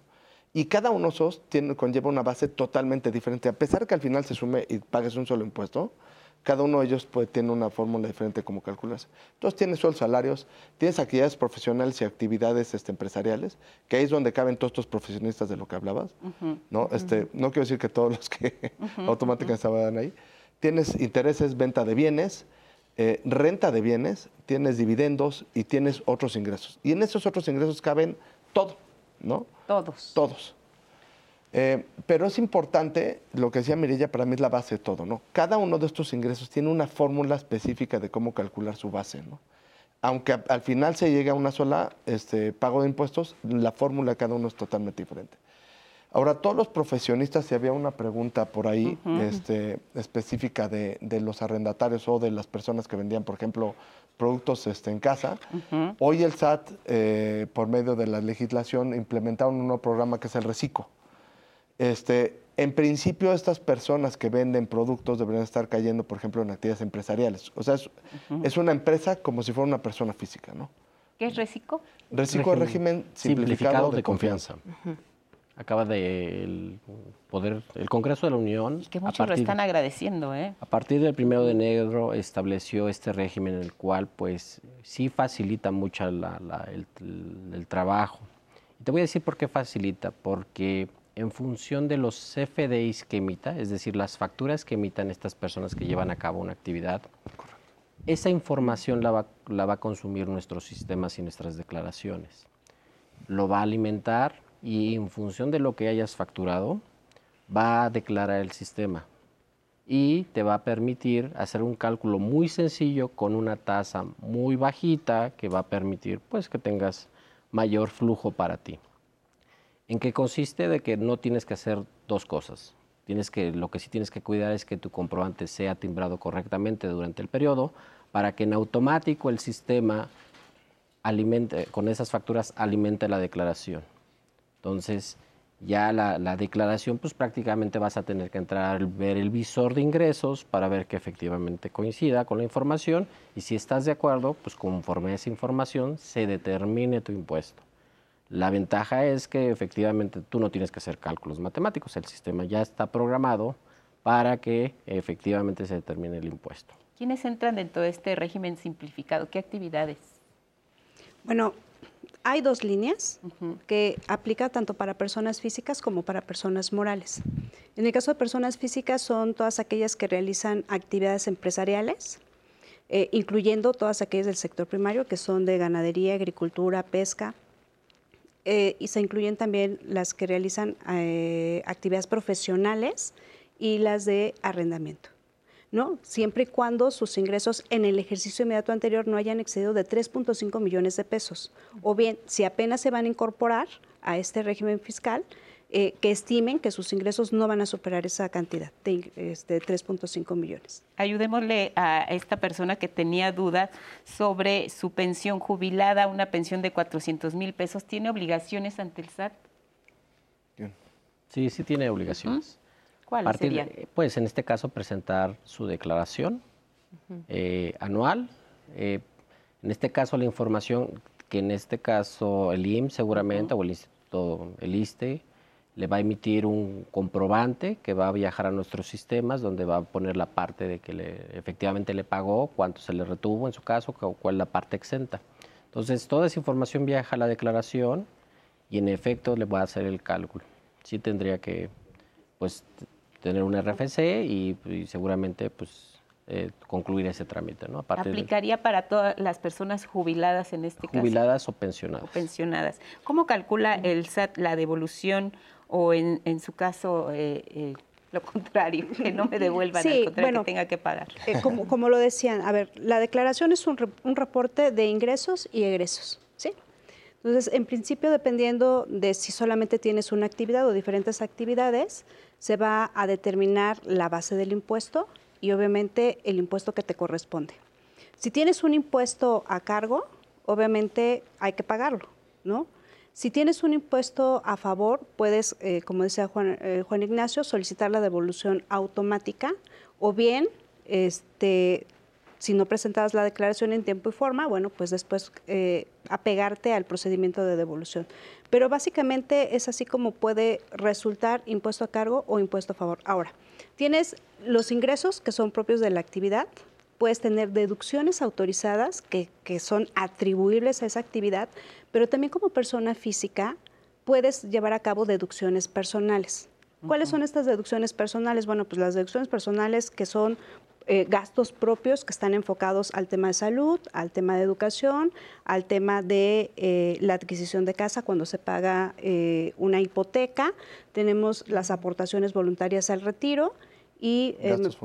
Y cada uno de esos tiene, conlleva una base totalmente diferente. A pesar que al final se sume y pagues un solo impuesto, cada uno de ellos puede, tiene una fórmula diferente como calcularse. Entonces tienes sueldos salarios, tienes actividades profesionales y actividades este, empresariales, que ahí es donde caben todos estos profesionistas de lo que hablabas. ¿no? este, no quiero decir que todos los que automáticamente estaban ahí. Tienes intereses, venta de bienes, eh, renta de bienes, tienes dividendos y tienes otros ingresos. Y en esos otros ingresos caben todo, ¿no? Todos. Todos. Eh, pero es importante, lo que decía Mirilla, para mí es la base de todo, ¿no? Cada uno de estos ingresos tiene una fórmula específica de cómo calcular su base, ¿no? Aunque al final se llegue a una sola este, pago de impuestos, la fórmula de cada uno es totalmente diferente. Ahora, todos los profesionistas, si había una pregunta por ahí este, específica de, los arrendatarios o de las personas que vendían, por ejemplo, productos este, en casa, hoy el SAT, eh, por medio de la legislación, implementaron un nuevo programa que es el RECICO. Este, en principio, estas personas que venden productos deberían estar cayendo, por ejemplo, en actividades empresariales. O sea, es, una empresa como si fuera una persona física, ¿no? ¿Qué es RECICO? RECICO es régimen simplificado, de, confianza. Acaba de el poder, el Congreso de la Unión. que muchos lo están agradeciendo, ¿eh? A partir del primero de enero estableció este régimen en el cual, pues, sí facilita mucho el, el trabajo. Y te voy a decir por qué facilita, porque en función de los CFDIs que emita, es decir, las facturas que emitan estas personas que llevan a cabo una actividad, esa información la va, la va a consumir nuestros sistemas y nuestras declaraciones. Lo va a alimentar y en función de lo que hayas facturado, va a declarar el sistema y te va a permitir hacer un cálculo muy sencillo con una tasa muy bajita que va a permitir pues que tengas mayor flujo para ti. ¿En qué consiste? De que no tienes que hacer dos cosas. Tienes que, lo que sí tienes que cuidar es que tu comprobante sea timbrado correctamente durante el periodo para que en automático el sistema alimente, con esas facturas alimente la declaración. Entonces, ya la, la, declaración, pues prácticamente vas a tener que entrar, ver el visor de ingresos para ver que efectivamente coincida con la información y si estás de acuerdo, pues conforme a esa información se determine tu impuesto. La ventaja es que efectivamente tú no tienes que hacer cálculos matemáticos, el sistema ya está programado para que efectivamente se determine el impuesto. ¿Quiénes entran dentro de este régimen simplificado? ¿Qué actividades? Bueno, hay dos líneas que aplica tanto para personas físicas como para personas morales. En el caso de personas físicas son todas aquellas que realizan actividades empresariales, eh, incluyendo todas aquellas del sector primario que son de ganadería, agricultura, pesca, eh, y se incluyen también las que realizan eh, actividades profesionales y las de arrendamiento. ¿no? Siempre y cuando sus ingresos en el ejercicio inmediato anterior no hayan excedido de 3.5 millones de pesos. O bien, si apenas se van a incorporar a este régimen fiscal, eh, que estimen que sus ingresos no van a superar esa cantidad de, este, 3.5 millones. Ayudémosle a esta persona que tenía dudas sobre su pensión jubilada, una pensión de 400 mil pesos. ¿Tiene obligaciones ante el SAT? Sí, sí tiene obligaciones. ¿Cuáles serían? pues en este caso presentar su declaración eh, anual. Eh, en este caso la información que en este caso el IMSS seguramente o el Instituto, el ISTE, le va a emitir un comprobante que va a viajar a nuestros sistemas donde va a poner la parte de que le, efectivamente le pagó, cuánto se le retuvo en su caso, cuál es la parte exenta. Entonces, toda esa información viaja a la declaración y en efecto le va a hacer el cálculo. Sí tendría que pues, tener un RFC y, seguramente pues, eh, concluir ese trámite. ¿no? ¿Aplicaría para todas las personas jubiladas en este caso? Jubiladas o pensionadas. O pensionadas. ¿Cómo calcula el SAT la devolución o en, en su caso eh, eh, lo contrario, que no me devuelvan sí, que tenga que pagar. Eh, como, como, lo decían, a ver, la declaración es un, un, reporte de ingresos y egresos, ¿sí? Entonces, en principio, dependiendo de si solamente tienes una actividad o diferentes actividades, se va a determinar la base del impuesto y obviamente el impuesto que te corresponde. Si tienes un impuesto a cargo, obviamente hay que pagarlo, ¿no? Si tienes un impuesto a favor, puedes, eh, como decía eh, Juan, Ignacio, solicitar la devolución automática o bien, este, si no presentabas la declaración en tiempo y forma, bueno, pues después eh, apegarte al procedimiento de devolución. Pero básicamente es así como puede resultar impuesto a cargo o impuesto a favor. Ahora, tienes los ingresos que son propios de la actividad, puedes tener deducciones autorizadas que, que son atribuibles a esa actividad, pero también como persona física puedes llevar a cabo deducciones personales. ¿Cuáles son estas deducciones personales? Bueno, pues las deducciones personales que son eh, gastos propios que están enfocados al tema de salud, al tema de educación, al tema de eh, la adquisición de casa cuando se paga eh, una hipoteca. Tenemos las aportaciones voluntarias al retiro y gastos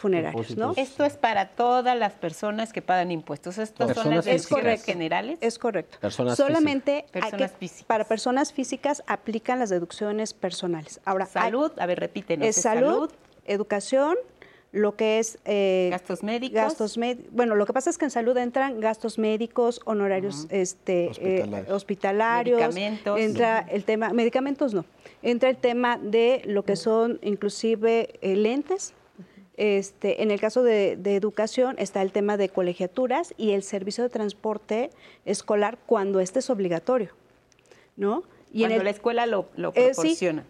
funerarios. ¿no? Esto es para todas las personas que pagan impuestos. Estas son las deducciones generales. Es correcto. Solamente para personas físicas aplican las deducciones personales. Ahora, salud, a ver, repítenos. Es, salud, educación, lo que es eh, gastos médicos. Gastos bueno, lo que pasa es que en salud entran gastos médicos, honorarios este, hospitalarios. Eh, hospitalarios. Medicamentos. Entra el tema, medicamentos no. Entra el tema de lo que son inclusive eh, lentes. Este, en el caso de, educación está el tema de colegiaturas y el servicio de transporte escolar cuando este es obligatorio, ¿no? Y cuando la escuela lo, proporciona.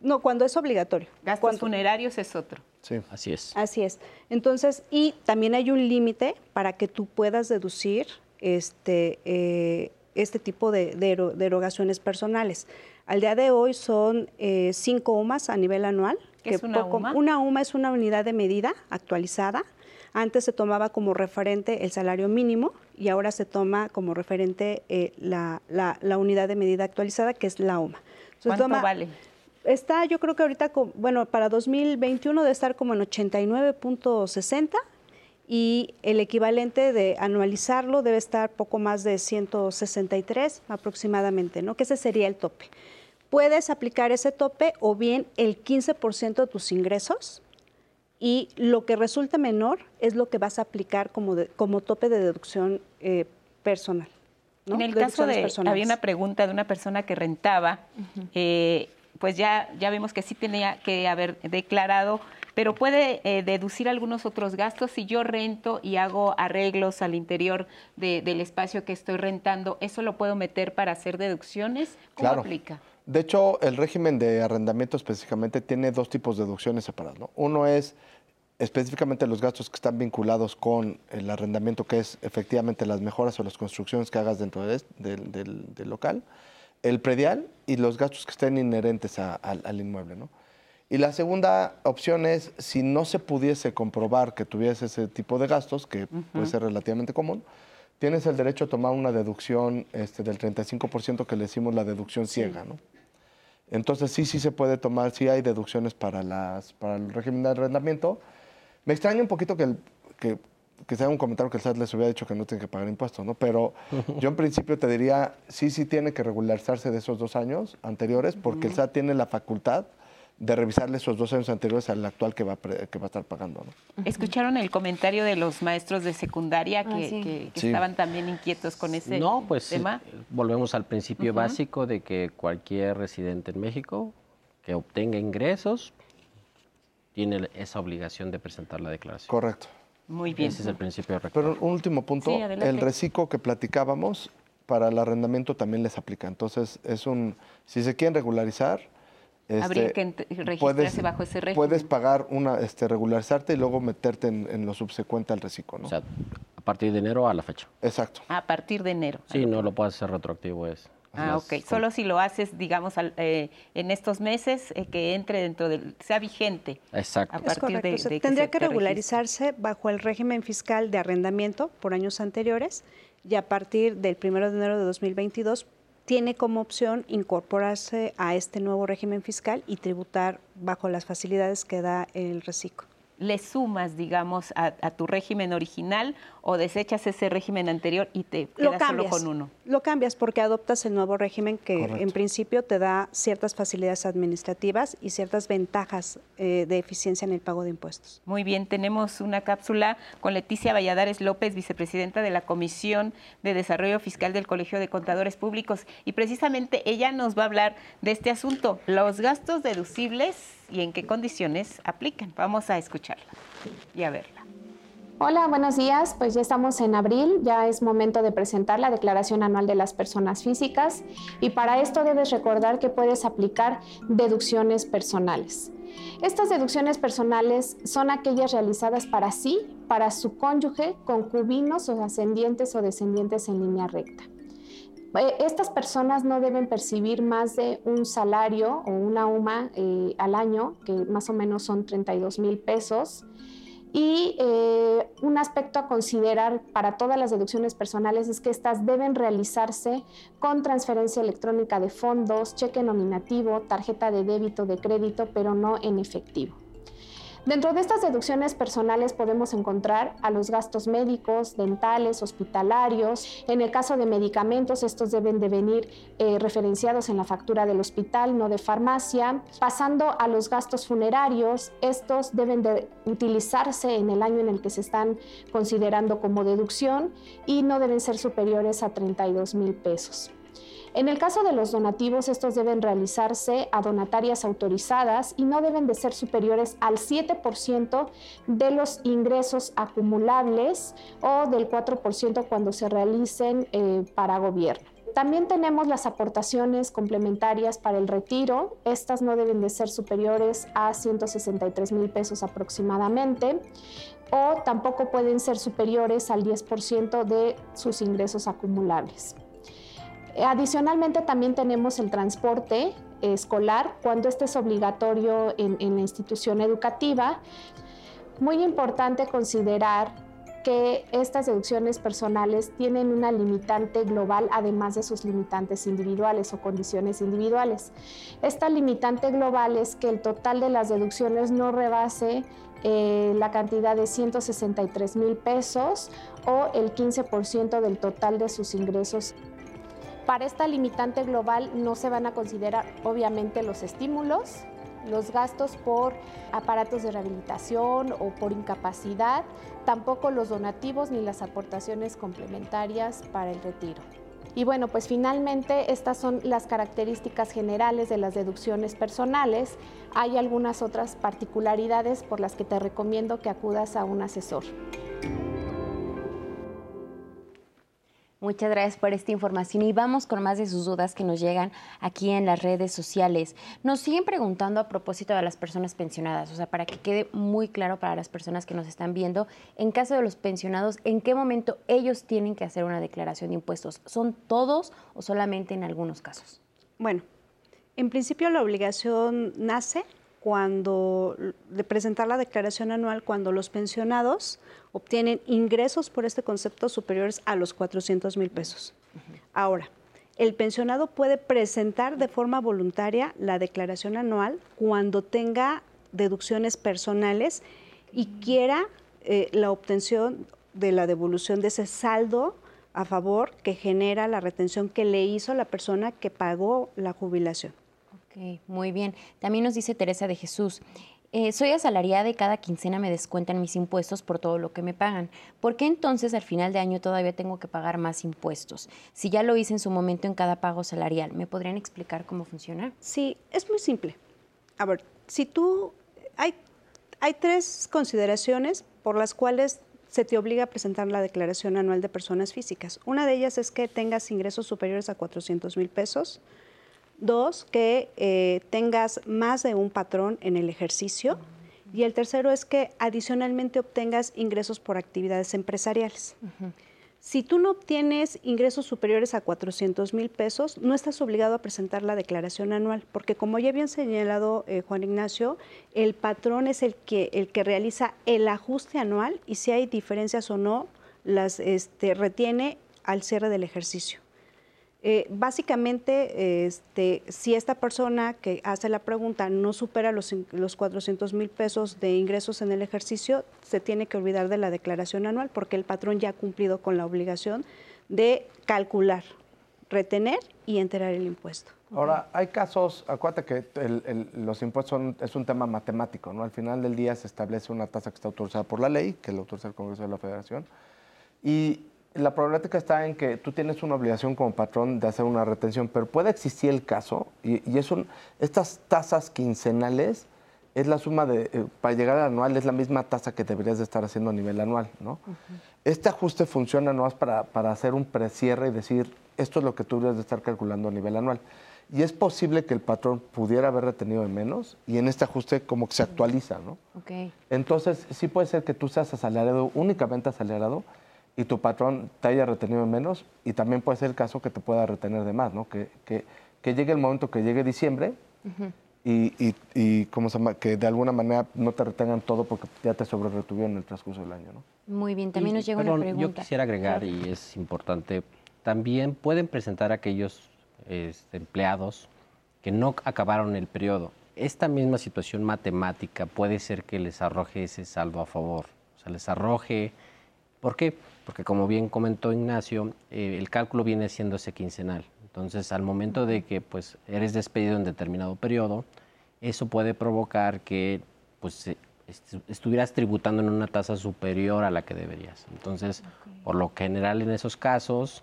No, cuando es obligatorio. Gastos funerarios es otro. Sí. Así es. Así es. Entonces, y también hay un límite para que tú puedas deducir este, eh, este tipo de, derogaciones personales. Al día de hoy son eh, cinco UMAS a nivel anual. ¿Qué es una UMA? Una UMA es una unidad de medida actualizada. Antes se tomaba como referente el salario mínimo y ahora se toma como referente eh, la, unidad de medida actualizada, que es la UMA. ¿Cuánto vale? Está, yo creo que ahorita, bueno, para 2021 debe estar como en 89.60 y el equivalente de anualizarlo debe estar poco más de 163 aproximadamente, ¿no? Que ese sería el tope. Puedes aplicar ese tope o bien el 15% de tus ingresos y lo que resulte menor es lo que vas a aplicar como, como tope de deducción eh, personal. En el caso de, había una pregunta de una persona que rentaba, eh, pues ya, ya vemos que sí tenía que haber declarado pero puede eh, deducir algunos otros gastos. Si yo rento y hago arreglos al interior del espacio que estoy rentando, ¿eso lo puedo meter para hacer deducciones? ¿Cómo claro. aplica? De hecho, el régimen de arrendamiento específicamente tiene dos tipos de deducciones separadas. Uno es específicamente los gastos que están vinculados con el arrendamiento, que es efectivamente las mejoras o las construcciones que hagas dentro del, local, el predial y los gastos que estén inherentes al inmueble. ¿no? Y la segunda opción es, si no se pudiese comprobar que tuviese ese tipo de gastos, que puede ser relativamente común, tienes el derecho a tomar una deducción este, del 35% que le decimos la deducción ciega, ¿no? Entonces sí, sí se puede tomar, sí hay deducciones para, las, para el régimen de arrendamiento. Me extraña un poquito que, que, que sea un comentario que el SAT les hubiera dicho que no tienen que pagar impuestos, ¿no? Pero yo en principio te diría, sí, sí tiene que regularizarse de esos dos años anteriores, porque el SAT tiene la facultad de revisarle esos dos años anteriores al actual que va, que va a estar pagando. ¿no? ¿Escucharon el comentario de los maestros de secundaria que, ah, estaban también inquietos con ese no, pues, tema? Eh, volvemos al principio básico de que cualquier residente en México que obtenga ingresos tiene esa obligación de presentar la declaración. Correcto. Muy bien. Ese es el principio de Pero un último punto, el reciclo que platicábamos para el arrendamiento también les aplica. Entonces, es un, si se quieren regularizar, Habría este, que registrarse bajo ese régimen. Puedes pagar una, este, regularizarte y luego meterte en, lo subsecuente al reciclo, ¿no? O sea, a partir de enero a la fecha. Exacto. A partir de enero. Sí, no lo puedes hacer retroactivo es. Ah, ok. Solo si lo haces, digamos, eh, en estos meses, eh, que entre dentro del, sea vigente. Exacto. A partir de, tendría que regularizarse bajo el régimen fiscal de arrendamiento por años anteriores y a partir del 1 de enero de 2022 tiene como opción incorporarse a este nuevo régimen fiscal y tributar bajo las facilidades que da el reciclo le sumas, digamos, a, tu régimen original o desechas ese régimen anterior y te quedas solo con uno? Lo cambias porque adoptas el nuevo régimen que en principio te da ciertas facilidades administrativas y ciertas ventajas eh, de eficiencia en el pago de impuestos. Muy bien, tenemos una cápsula con Leticia Valladares López, vicepresidenta de la Comisión de Desarrollo Fiscal del Colegio de Contadores Públicos y precisamente ella nos va a hablar de este asunto, los gastos deducibles y en qué condiciones aplican. Vamos a escucharla y a verla. Hola, buenos días. Pues ya estamos en abril, ya es momento de presentar la declaración anual de las personas físicas y para esto debes recordar que puedes aplicar deducciones personales. Estas deducciones personales son aquellas realizadas para sí, para su cónyuge, concubinos o ascendientes o descendientes en línea recta. Eh, estas personas no deben percibir más de un salario o una UMA eh, al año, que más o menos son 32 mil pesos. Y eh, un aspecto a considerar para todas las deducciones personales es que estas deben realizarse con transferencia electrónica de fondos, cheque nominativo, tarjeta de débito, de crédito, pero no en efectivo. Dentro de estas deducciones personales podemos encontrar a los gastos médicos, dentales, hospitalarios. En el caso de medicamentos, estos deben de venir eh, referenciados en la factura del hospital, no de farmacia. Pasando a los gastos funerarios, estos deben de utilizarse en el año en el que se están considerando como deducción y no deben ser superiores a 32 mil pesos. En el caso de los donativos, estos deben realizarse a donatarias autorizadas y no deben de ser superiores al 7% de los ingresos acumulables o del 4% cuando se realicen eh, para gobierno. También tenemos las aportaciones complementarias para el retiro. Estas no deben de ser superiores a 163 mil pesos aproximadamente o tampoco pueden ser superiores al 10% de sus ingresos acumulables. Adicionalmente también tenemos el transporte escolar cuando este es obligatorio en, la institución educativa. Muy importante considerar que estas deducciones personales tienen una limitante global además de sus limitantes individuales o condiciones individuales. Esta limitante global es que el total de las deducciones no rebase eh, la cantidad de 163 mil pesos o el 15% del total de sus ingresos. Para esta limitante global no se van a considerar obviamente los estímulos, los gastos por aparatos de rehabilitación o por incapacidad, tampoco los donativos ni las aportaciones complementarias para el retiro. Y bueno, pues finalmente estas son las características generales de las deducciones personales. Hay algunas otras particularidades por las que te recomiendo que acudas a un asesor. Muchas gracias por esta información y vamos con más de sus dudas que nos llegan aquí en las redes sociales. Nos siguen preguntando a propósito de las personas pensionadas, o sea, para que quede muy claro para las personas que nos están viendo, en caso de los pensionados, ¿en qué momento ellos tienen que hacer una declaración de impuestos? ¿Son todos o solamente en algunos casos? Bueno, en principio la obligación nace cuando de presentar la declaración anual cuando los pensionados obtienen ingresos por este concepto superiores a los 400 mil pesos. Ahora, el pensionado puede presentar de forma voluntaria la declaración anual cuando tenga deducciones personales y quiera eh, la obtención de la devolución de ese saldo a favor que genera la retención que le hizo la persona que pagó la jubilación. Ok, muy bien. También nos dice Teresa de Jesús, eh, soy asalariada y cada quincena me descuentan mis impuestos por todo lo que me pagan. ¿Por qué entonces al final de año todavía tengo que pagar más impuestos? Si ya lo hice en su momento en cada pago salarial, ¿me podrían explicar cómo funciona? Sí, es muy simple. A ver, si tú... Hay, hay tres consideraciones por las cuales se te obliga a presentar la declaración anual de personas físicas. Una de ellas es que tengas ingresos superiores a 400 mil pesos. Dos, que eh, tengas más de un patrón en el ejercicio. Y el tercero es que adicionalmente obtengas ingresos por actividades empresariales. Si tú no obtienes ingresos superiores a 400 mil pesos, no estás obligado a presentar la declaración anual, porque como ya bien señalado eh, Juan Ignacio, el patrón es el que, el que realiza el ajuste anual y si hay diferencias o no, las este, retiene al cierre del ejercicio. Eh, básicamente, este, si esta persona que hace la pregunta no supera los, los 400 mil pesos de ingresos en el ejercicio, se tiene que olvidar de la declaración anual porque el patrón ya ha cumplido con la obligación de calcular, retener y enterar el impuesto. Ahora, hay casos, acuérdate que los impuestos son, es un tema matemático, ¿no? Al final del día se establece una tasa que está autorizada por la ley, que la autoriza el Congreso de la Federación, y la problemática está en que tú tienes una obligación como patrón de hacer una retención, pero puede existir el caso, y, y es estas tasas quincenales es la suma de, eh, para llegar al anual es la misma tasa que deberías de estar haciendo a nivel anual, ¿no? Este ajuste funciona no más para, para hacer un precierre y decir, esto es lo que tú deberías de estar calculando a nivel anual. Y es posible que el patrón pudiera haber retenido de menos y en este ajuste como que se actualiza, ¿no? Okay. Entonces, sí puede ser que tú seas asalariado, únicamente asalariado, y tu patrón te haya retenido menos y también puede ser el caso que te pueda retener de más, ¿no? Que, que, que llegue el momento que llegue diciembre y, y, y ¿cómo se llama? que de alguna manera no te retengan todo porque ya te sobre retuvieron en el transcurso del año, ¿no? Muy bien, también nos llega una pregunta. Yo quisiera agregar, y es importante, también pueden presentar aquellos este, empleados que no acabaron el periodo. Esta misma situación matemática puede ser que les arroje ese saldo a favor, o sea, les arroje... ¿Por qué? Porque como bien comentó Ignacio, eh, el cálculo viene siendo ese quincenal. Entonces, al momento de que pues, eres despedido en determinado periodo, eso puede provocar que pues, estuvieras tributando en una tasa superior a la que deberías. Entonces, por lo general en esos casos,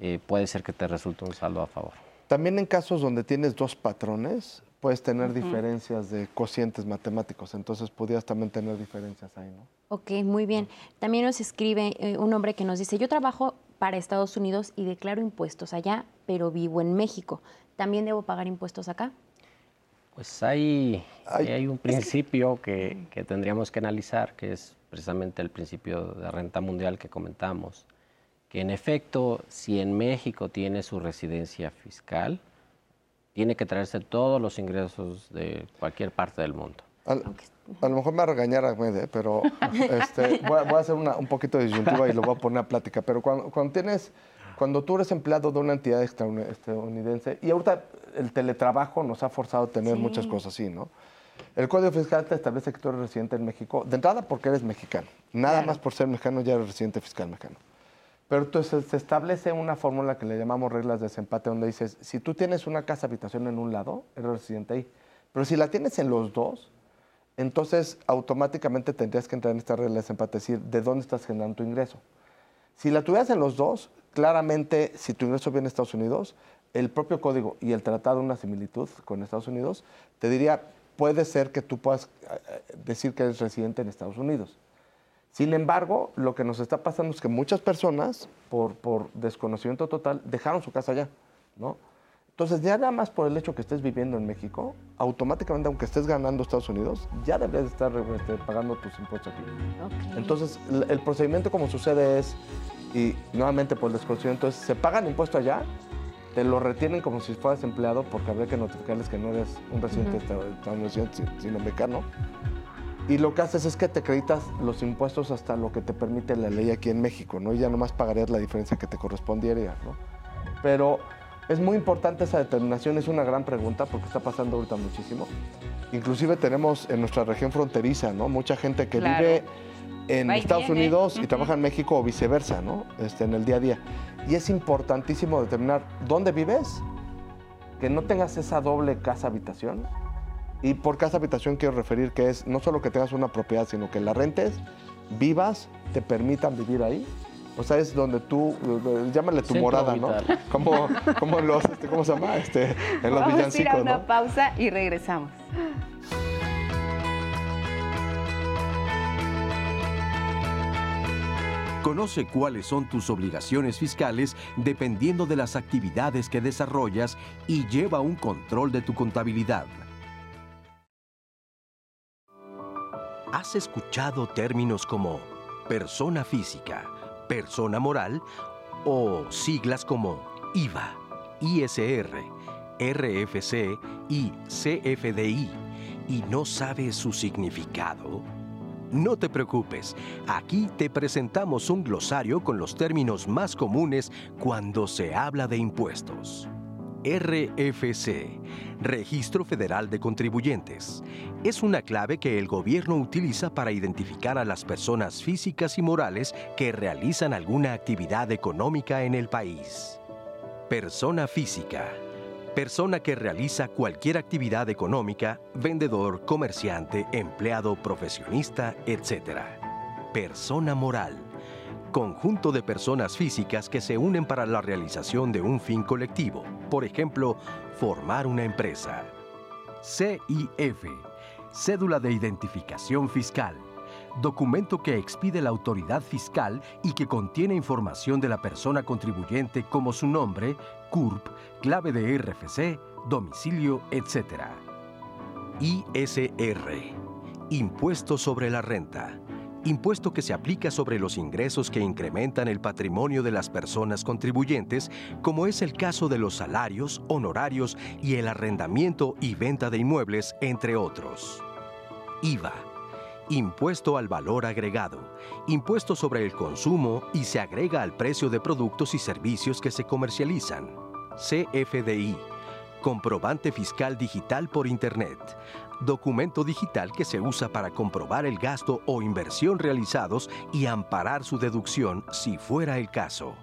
eh, puede ser que te resulte un saldo a favor. También en casos donde tienes dos patrones, puedes tener diferencias de cocientes matemáticos, entonces podrías también tener diferencias ahí, ¿no? Ok, muy bien. También nos escribe eh, un hombre que nos dice, yo trabajo para Estados Unidos y declaro impuestos allá, pero vivo en México. ¿También debo pagar impuestos acá? Pues hay, hay un principio que, que, tendríamos que analizar, que es precisamente el principio de renta mundial que comentamos, que en efecto, si en México tiene su residencia fiscal, tiene que traerse todos los ingresos de cualquier parte del mundo. a lo mejor me va a regañar Ahmed, ¿eh? pero este, voy, a, hacer un poquito de disyuntiva y lo voy a poner a plática. Pero cuando, cuando, tienes, cuando tú eres empleado de una entidad estadounidense, y ahorita el teletrabajo nos ha forzado a tener muchas cosas así, ¿no? El Código Fiscal te establece que tú eres residente en México, de entrada porque eres mexicano. Nada más por ser mexicano ya eres residente fiscal mexicano. Pero entonces se establece una fórmula que le llamamos reglas de desempate, donde dices, si tú tienes una casa habitación en un lado, eres residente ahí. Pero si la tienes en los dos, entonces automáticamente tendrías que entrar en esta regla de desempate, decir, ¿de dónde estás generando tu ingreso? Si la tuvieras en los dos, claramente, si tu ingreso viene de Estados Unidos, el propio código y el tratado, una similitud con Estados Unidos, te diría, puede ser que tú puedas eh, decir que eres residente en Estados Unidos. Sin embargo, lo que nos está pasando es que muchas personas, por, por desconocimiento total, dejaron su casa allá, ¿no? Entonces, ya nada más por el hecho que estés viviendo en México, automáticamente, aunque estés ganando Estados Unidos, ya debes estar este, pagando tus impuestos aquí. Entonces, el, procedimiento como sucede es, y nuevamente por el desconocimiento, es, se pagan impuestos allá, te lo retienen como si fueras empleado, porque habría que notificarles que no eres un residente estadounidense, sino mexicano y lo que haces es que te acreditas los impuestos hasta lo que te permite la ley aquí en México, ¿no? Y ya nomás pagarías la diferencia que te correspondiera, ¿no? Pero es muy importante esa determinación, es una gran pregunta porque está pasando ahorita muchísimo. Inclusive tenemos en nuestra región fronteriza, ¿no? Mucha gente que vive en Estados Unidos y trabaja en México o viceversa, ¿no? Este, en el día a día. Y es importantísimo determinar dónde vives, que no tengas esa doble casa-habitación, y por casa habitación quiero referir que es no solo que tengas una propiedad, sino que la rentes, vivas, te permitan vivir ahí. O sea, es donde tú, llámale tu morada, ¿no? Como, como los, este, ¿cómo se llama? Este, en los Vamos a ir a una pausa y regresamos. Conoce cuáles son tus obligaciones fiscales dependiendo de las actividades que desarrollas y lleva un control de tu contabilidad. ¿Has escuchado términos como persona física, persona moral o siglas como IVA, ISR, RFC y CFDI y no sabes su significado? No te preocupes, aquí te presentamos un glosario con los términos más comunes cuando se habla de impuestos. RFC, Registro Federal de Contribuyentes. Es una clave que el gobierno utiliza para identificar a las personas físicas y morales que realizan alguna actividad económica en el país. Persona física. Persona que realiza cualquier actividad económica, vendedor, comerciante, empleado, profesionista, etc. Persona moral conjunto de personas físicas que se unen para la realización de un fin colectivo, por ejemplo, formar una empresa. CIF, Cédula de Identificación Fiscal, documento que expide la autoridad fiscal y que contiene información de la persona contribuyente como su nombre, CURP, clave de RFC, domicilio, etc. ISR, Impuesto sobre la Renta impuesto que se aplica sobre los ingresos que incrementan el patrimonio de las personas contribuyentes, como es el caso de los salarios, honorarios y el arrendamiento y venta de inmuebles, entre otros. IVA. Impuesto al valor agregado. Impuesto sobre el consumo y se agrega al precio de productos y servicios que se comercializan. CFDI. Comprobante fiscal digital por Internet documento digital que se usa para comprobar el gasto o inversión realizados y amparar su deducción si fuera el caso.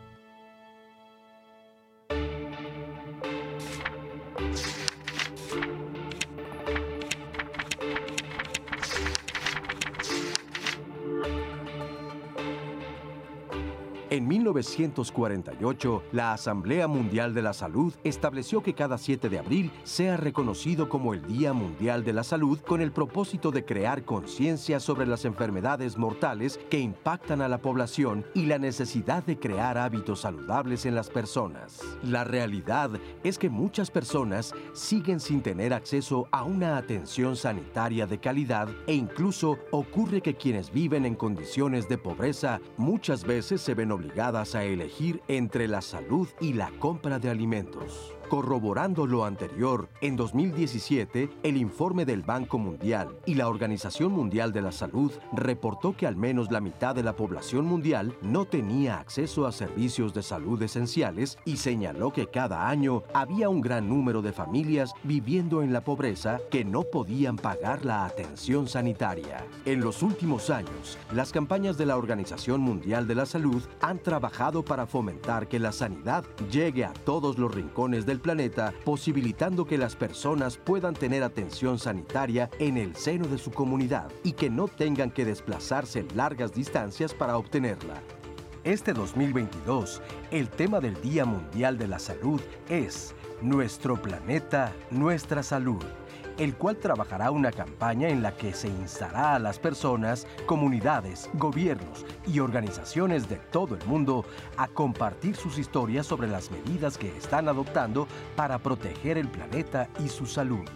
En 1948, la Asamblea Mundial de la Salud estableció que cada 7 de abril sea reconocido como el Día Mundial de la Salud con el propósito de crear conciencia sobre las enfermedades mortales que impactan a la población y la necesidad de crear hábitos saludables en las personas. La realidad es que muchas personas siguen sin tener acceso a una atención sanitaria de calidad e incluso ocurre que quienes viven en condiciones de pobreza muchas veces se ven obligadas a elegir entre la salud y la compra de alimentos. Corroborando lo anterior, en 2017, el informe del Banco Mundial y la Organización Mundial de la Salud reportó que al menos la mitad de la población mundial no tenía acceso a servicios de salud esenciales y señaló que cada año había un gran número de familias viviendo en la pobreza que no podían pagar la atención sanitaria. En los últimos años, las campañas de la Organización Mundial de la Salud han trabajado para fomentar que la sanidad llegue a todos los rincones del planeta, posibilitando que las personas puedan tener atención sanitaria en el seno de su comunidad y que no tengan que desplazarse largas distancias para obtenerla. Este 2022, el tema del Día Mundial de la Salud es Nuestro planeta, nuestra salud el cual trabajará una campaña en la que se instará a las personas, comunidades, gobiernos y organizaciones de todo el mundo a compartir sus historias sobre las medidas que están adoptando para proteger el planeta y su salud.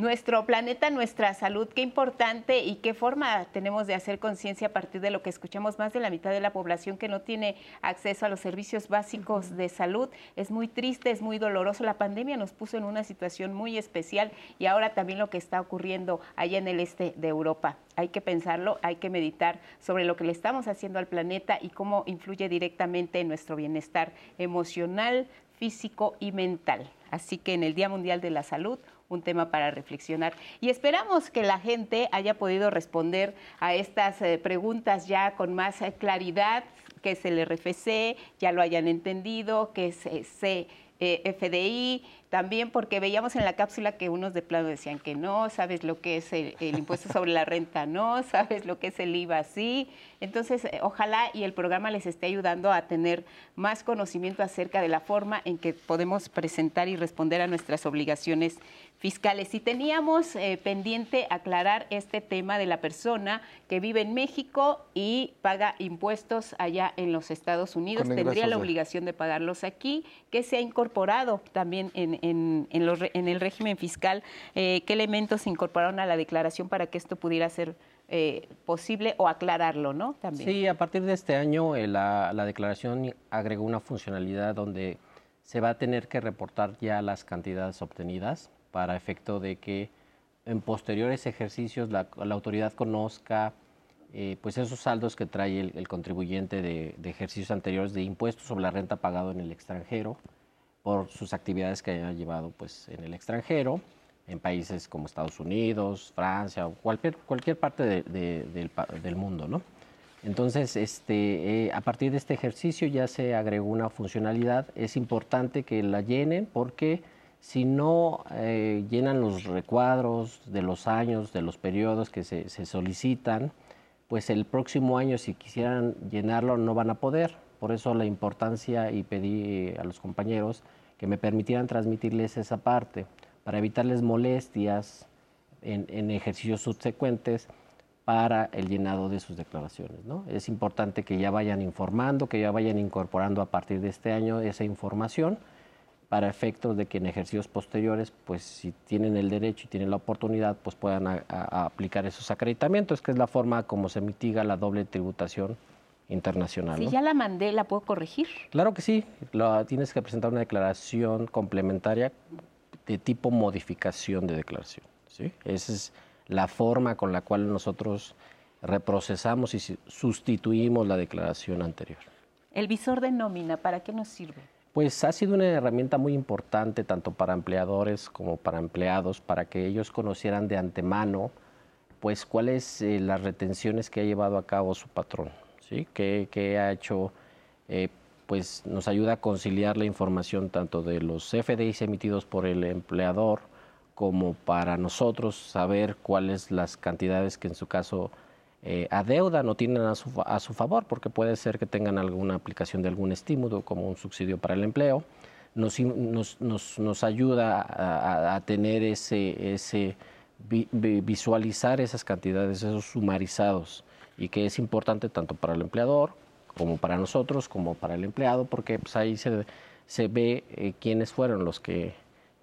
Nuestro planeta, nuestra salud, qué importante y qué forma tenemos de hacer conciencia a partir de lo que escuchamos. Más de la mitad de la población que no tiene acceso a los servicios básicos de salud. Es muy triste, es muy doloroso. La pandemia nos puso en una situación muy especial y ahora también lo que está ocurriendo allá en el este de Europa. Hay que pensarlo, hay que meditar sobre lo que le estamos haciendo al planeta y cómo influye directamente en nuestro bienestar emocional, físico y mental. Así que en el Día Mundial de la Salud, un tema para reflexionar. Y esperamos que la gente haya podido responder a estas eh, preguntas ya con más eh, claridad, que es el RFC, ya lo hayan entendido, que es eh, CFDI, también porque veíamos en la cápsula que unos de plano decían que no, sabes lo que es el, impuesto sobre la renta, no, sabes lo que es el IVA, sí. Entonces, eh, ojalá y el programa les esté ayudando a tener más conocimiento acerca de la forma en que podemos presentar y responder a nuestras obligaciones fiscales. Y teníamos eh, pendiente aclarar este tema de la persona que vive en México y paga impuestos allá en los Estados Unidos. Tendría la obligación de pagarlos aquí, que se ha incorporado también en, en, el régimen fiscal, eh, qué elementos se incorporaron a la declaración para que esto pudiera ser eh, posible o aclararlo, ¿no? También. Sí, a partir de este año eh, la, declaración agregó una funcionalidad donde se va a tener que reportar ya las cantidades obtenidas para efecto de que en posteriores ejercicios la, autoridad conozca pues esos saldos que trae el, contribuyente de, de, ejercicios anteriores de impuestos sobre la renta pagado en el extranjero por sus actividades que haya llevado pues, en el extranjero, en países como Estados Unidos, Francia o cualquier, cualquier parte del, mundo. ¿no? Entonces, este, eh, a partir de este ejercicio ya se agregó una funcionalidad. Es importante que la llenen porque si no eh, llenan los recuadros de los años, de los periodos que se, se solicitan, pues el próximo año si quisieran llenarlo no van a poder por eso la importancia y pedí a los compañeros que me permitieran transmitirles esa parte para evitarles molestias en, ejercicios subsecuentes para el llenado de sus declaraciones. ¿no? Es importante que ya vayan informando, que ya vayan incorporando a partir de este año esa información para efectos de que en ejercicios posteriores, pues si tienen el derecho y tienen la oportunidad, pues puedan aplicar esos acreditamientos, que es la forma como se mitiga la doble tributación internacional. Si ya la mandé, ¿la puedo corregir? Claro que sí. tienes que presentar una declaración complementaria de tipo modificación de declaración. ¿sí? Esa es la forma con la cual nosotros reprocesamos y sustituimos la declaración anterior. ¿El visor de nómina para qué nos sirve? Pues ha sido una herramienta muy importante tanto para empleadores como para empleados, para que ellos conocieran de antemano pues cuáles eh, las retenciones que ha llevado a cabo su patrón que, ha hecho, eh, pues nos ayuda a conciliar la información tanto de los FDIs emitidos por el empleador como para nosotros saber cuáles las cantidades que en su caso eh, adeudan o tienen a su, a su, favor, porque puede ser que tengan alguna aplicación de algún estímulo como un subsidio para el empleo. Nos, nos, nos, ayuda a, a, tener ese, ese visualizar esas cantidades, esos sumarizados y que es importante tanto para el empleador como para nosotros, como para el empleado, porque pues, ahí se, se ve eh, quiénes fueron los que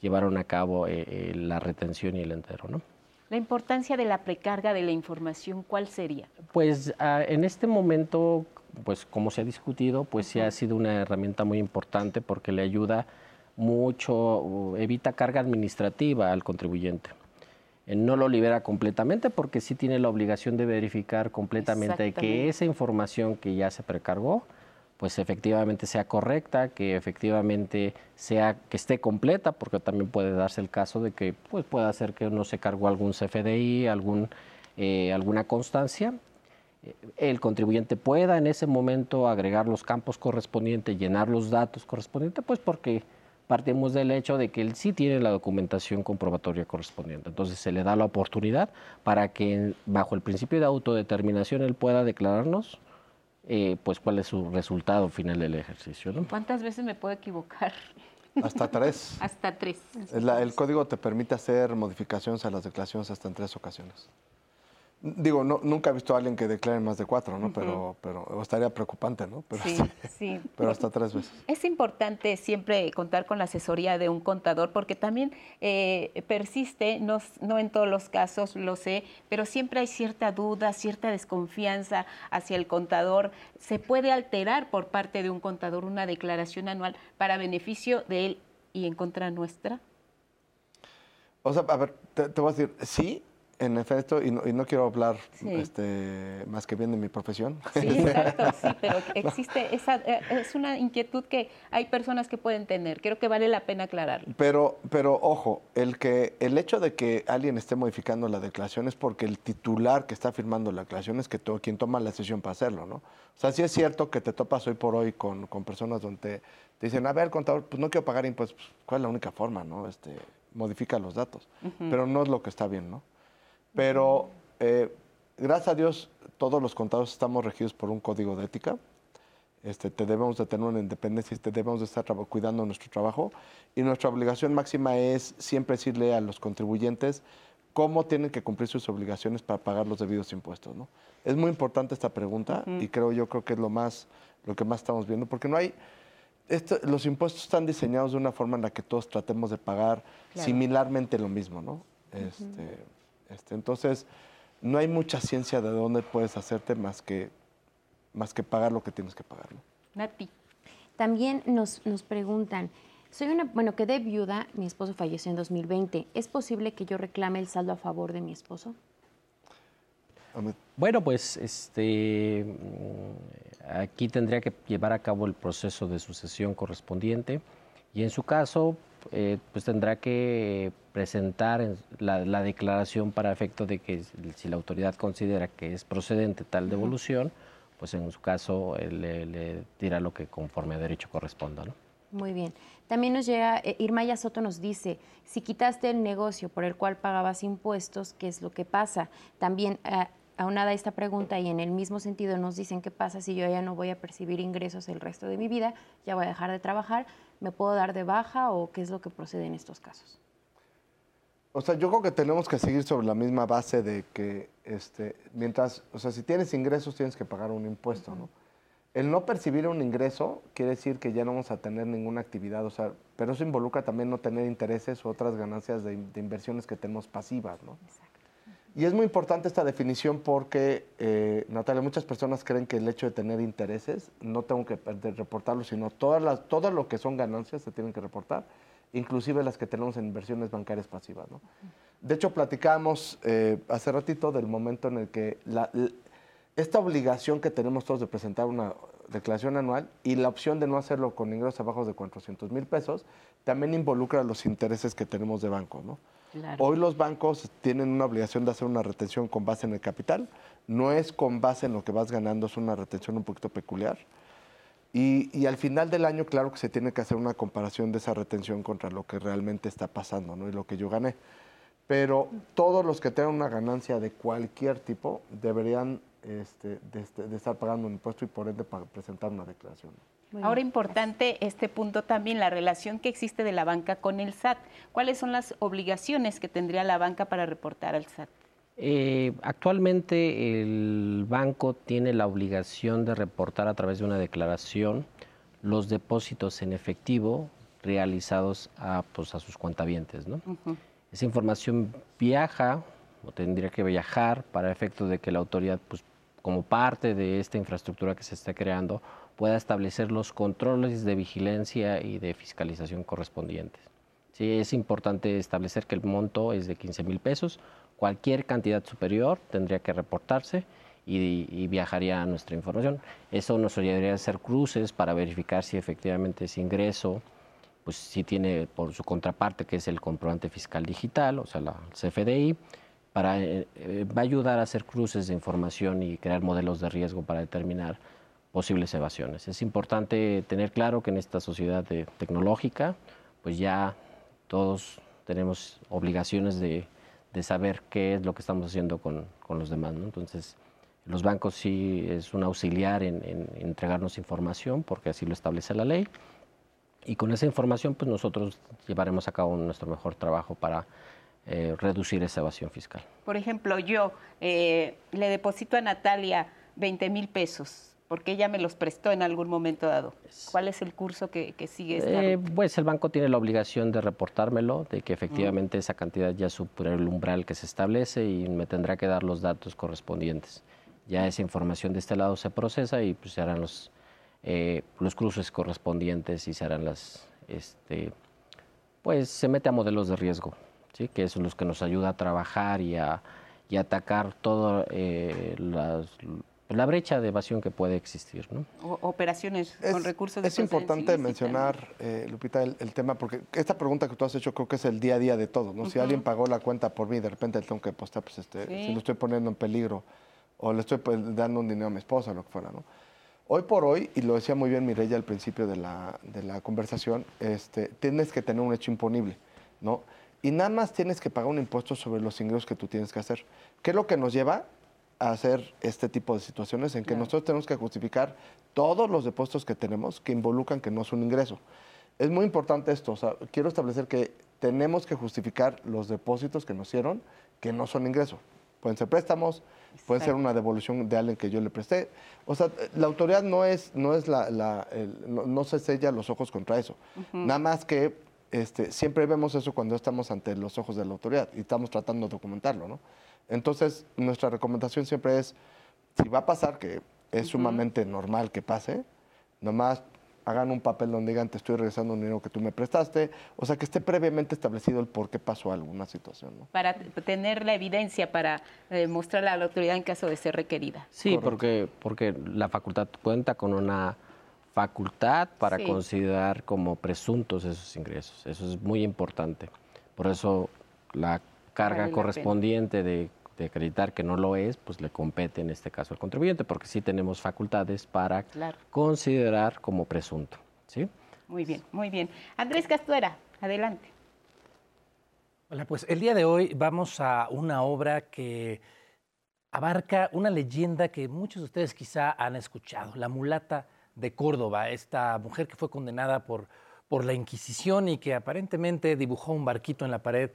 llevaron a cabo eh, eh, la retención y el entero. ¿no? La importancia de la precarga de la información, ¿cuál sería? Pues ah, en este momento, pues como se ha discutido, pues sí ha sido una herramienta muy importante porque le ayuda mucho, evita carga administrativa al contribuyente. No lo libera completamente porque sí tiene la obligación de verificar completamente que esa información que ya se precargó, pues efectivamente sea correcta, que efectivamente sea que esté completa, porque también puede darse el caso de que pues pueda ser que no se cargó algún CFDI, algún, eh, alguna constancia. Eh, el contribuyente pueda en ese momento agregar los campos correspondientes, llenar los datos correspondientes, pues porque partimos del hecho de que él sí tiene la documentación comprobatoria correspondiente. Entonces se le da la oportunidad para que bajo el principio de autodeterminación él pueda declararnos eh, pues cuál es su resultado final del ejercicio. ¿no? ¿Cuántas veces me puedo equivocar? Hasta tres. hasta tres. el código te permite hacer modificaciones a las declaraciones hasta en tres ocasiones. Digo, no, nunca he visto a alguien que declare más de cuatro, ¿no? Pero, pero estaría preocupante, ¿no? Pero, sí, sí. Pero hasta tres veces. Es importante siempre contar con la asesoría de un contador porque también eh, persiste, no, no en todos los casos lo sé, pero siempre hay cierta duda, cierta desconfianza hacia el contador. ¿Se puede alterar por parte de un contador una declaración anual para beneficio de él y en contra nuestra? O sea, a ver, te, te voy a decir, sí, en efecto, y no, quiero hablar este, más que bien de mi profesión. Sí, exacto, sí, pero existe, esa, eh, es una inquietud que hay personas que pueden tener. Creo que vale la pena aclararlo. Pero, pero ojo, el, que, el hecho de que alguien esté modificando la declaración es porque el titular que está firmando la declaración es que todo, quien toma la decisión para hacerlo, ¿no? O sea, sí es cierto que te topas hoy por hoy con, personas donde te, dicen, a ver, contador, pues no quiero pagar impuestos. Pues, ¿Cuál es la única forma, no? Este, modifica los datos. Pero no es lo que está bien, ¿no? Pero eh, gracias a Dios, todos los contados estamos regidos por un código de ética. Este, te debemos de tener una independencia y te debemos de estar cuidando nuestro trabajo. Y nuestra obligación máxima es siempre decirle a los contribuyentes cómo tienen que cumplir sus obligaciones para pagar los debidos impuestos. ¿no? Es muy importante esta pregunta y creo yo creo que es lo más lo que más estamos viendo porque no hay los impuestos están diseñados de una forma en la que todos tratemos de pagar similarmente lo mismo, ¿no? Este, este, entonces, no hay mucha ciencia de dónde puedes hacerte más que, más que pagar lo que tienes que pagar. ¿no? Nati. También nos, nos preguntan, soy una, bueno, quedé viuda, mi esposo falleció en 2020. ¿Es posible que yo reclame el saldo a favor de mi esposo? Bueno, pues este, mm, aquí tendría que llevar a cabo el proceso de sucesión correspondiente y en su caso, eh, pues tendrá que presentar la, declaración para efecto de que si la autoridad considera que es procedente tal devolución, pues en su caso eh, le, dirá lo que conforme a derecho corresponda. ¿no? Muy bien. También nos llega, eh, Irmaya Soto nos dice, si quitaste el negocio por el cual pagabas impuestos, ¿qué es lo que pasa? También aunada a esta pregunta y en el mismo sentido nos dicen qué pasa si yo ya no voy a percibir ingresos el resto de mi vida, ya voy a dejar de trabajar, ¿me puedo dar de baja o qué es lo que procede en estos casos? O sea, yo creo que tenemos que seguir sobre la misma base de que, este, mientras, o sea, si tienes ingresos tienes que pagar un impuesto, ¿no? El no percibir un ingreso quiere decir que ya no vamos a tener ninguna actividad, o sea, pero eso involucra también no tener intereses u otras ganancias de, inversiones que tenemos pasivas, ¿no? Exacto. Y es muy importante esta definición porque, eh, Natalia, muchas personas creen que el hecho de tener intereses no tengo que reportarlo, sino todas las, todo lo que son ganancias se tienen que reportar inclusive las que tenemos en inversiones bancarias pasivas. ¿no? De hecho, platicábamos eh, hace ratito del momento en el que esta obligación que tenemos todos de presentar una declaración anual y la opción de no hacerlo con ingresos abajo de 400 mil pesos también involucra los intereses que tenemos de banco. ¿no? Hoy los bancos tienen una obligación de hacer una retención con base en el capital, no es con base en lo que vas ganando, es una retención un poquito peculiar. Y, al final del año, claro que se tiene que hacer una comparación de esa retención contra lo que realmente está pasando ¿no? y lo que yo gané. Pero todos los que tengan una ganancia de cualquier tipo deberían este, estar pagando un impuesto y por ende presentar una declaración. Ahora importante este punto también, la relación que existe de la banca con el SAT. ¿Cuáles son las obligaciones que tendría la banca para reportar al SAT? Eh, actualmente el banco tiene la obligación de reportar a través de una declaración los depósitos en efectivo realizados a, pues, a sus cuentavientes. ¿no? Esa información viaja o tendría que viajar para efecto de que la autoridad pues, como parte de esta infraestructura que se está creando, pueda establecer los controles de vigilancia y de fiscalización correspondientes. Sí, es importante establecer que el monto es de 15 mil pesos, cualquier cantidad superior tendría que reportarse y, viajaría a nuestra información. Eso nos ayudaría a hacer cruces para verificar si efectivamente ese ingreso, pues si tiene por su contraparte que es el comprobante fiscal digital, o sea, la CFDI, para, eh, eh, va a ayudar a hacer cruces de información y crear modelos de riesgo para determinar posibles evasiones. Es importante tener claro que en esta sociedad tecnológica, pues ya todos tenemos obligaciones de, de, saber qué es lo que estamos haciendo con, con los demás. Entonces, los bancos sí es un auxiliar en, entregarnos información porque así lo establece la ley. Y con esa información, pues nosotros llevaremos a cabo nuestro mejor trabajo para eh, reducir esa evasión fiscal. Por ejemplo, yo eh, le deposito a Natalia 20 mil pesos porque ella me los prestó en algún momento dado. ¿Cuál es el curso que, sigue? Eh, pues el banco tiene la obligación de reportármelo, de que efectivamente esa cantidad ya supera el umbral que se establece y me tendrá que dar los datos correspondientes ya esa información de este lado se procesa y pues, se harán los, eh, los cruces correspondientes y se harán las, este, pues se mete a modelos de riesgo, ¿sí? que son los que nos ayuda a trabajar y a, y atacar toda eh, la brecha de evasión que puede existir. ¿no? operaciones con recursos de Es importante mencionar, eh, Lupita, el, tema, porque esta pregunta que tú has hecho creo que es el día a día de todos. ¿no? Si alguien pagó la cuenta por mí, de repente tengo que postar, pues este, si lo estoy poniendo en peligro o le estoy pues, dando un dinero a mi esposa, lo que fuera, ¿no? Hoy por hoy, y lo decía muy bien Mireya al principio de la, de la conversación, este, tienes que tener un hecho imponible, ¿no? Y nada más tienes que pagar un impuesto sobre los ingresos que tú tienes que hacer. ¿Qué es lo que nos lleva hacer este tipo de situaciones en que nosotros tenemos que justificar todos los depósitos que tenemos que involucran que no es un ingreso? Es muy importante esto, o sea, quiero establecer que tenemos que justificar los depósitos que nos hicieron que no son ingreso. Pueden ser préstamos, puede ser una devolución de alguien que yo le presté. O sea, la autoridad no es, no es la, no, se sella los ojos contra eso. Nada más que este, siempre vemos eso cuando estamos ante los ojos de la autoridad y estamos tratando de documentarlo, ¿no? Entonces, nuestra recomendación siempre es, si va a pasar, que es sumamente normal que pase, nomás hagan un papel donde digan te estoy regresando un dinero que tú me prestaste, o sea que esté previamente establecido el por qué pasó alguna situación. Para tener la evidencia para eh, mostrarla a la autoridad en caso de ser requerida. Sí, porque, porque la facultad cuenta con una facultad para considerar como presuntos esos ingresos. Eso es muy importante. Por eso la carga correspondiente de de acreditar que no lo es, pues le compete en este caso al contribuyente, porque sí tenemos facultades para considerar como presunto. ¿sí? Muy bien, muy bien. Andrés Castuera, adelante. Hola, pues el día de hoy vamos a una obra que abarca una leyenda que muchos de ustedes quizá han escuchado, la mulata de Córdoba, esta mujer que fue condenada por, por la Inquisición y que aparentemente dibujó un barquito en la pared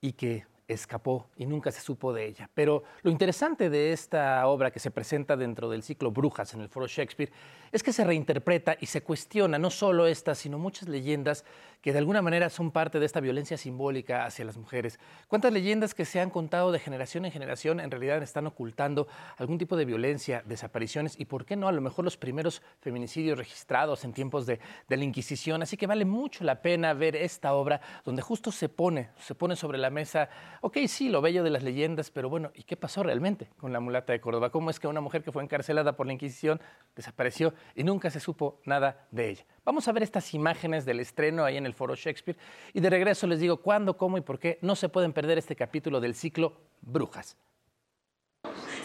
y que escapó y nunca se supo de ella. Pero lo interesante de esta obra que se presenta dentro del ciclo Brujas en el Foro Shakespeare es que se reinterpreta y se cuestiona no solo esta, sino muchas leyendas que de alguna manera son parte de esta violencia simbólica hacia las mujeres. ¿Cuántas leyendas que se han contado de generación en generación en realidad están ocultando algún tipo de violencia, desapariciones y, por qué no, a lo mejor los primeros feminicidios registrados en tiempos de, la Inquisición? Así que vale mucho la pena ver esta obra donde justo se pone, se pone sobre la mesa, ok, sí, lo bello de las leyendas, pero bueno, ¿y qué pasó realmente con la mulata de Córdoba? ¿Cómo es que una mujer que fue encarcelada por la Inquisición desapareció y nunca se supo nada de ella? Vamos a ver estas imágenes del estreno ahí en el Foro Shakespeare y de regreso les digo cuándo, cómo y por qué no se pueden perder este capítulo del ciclo Brujas.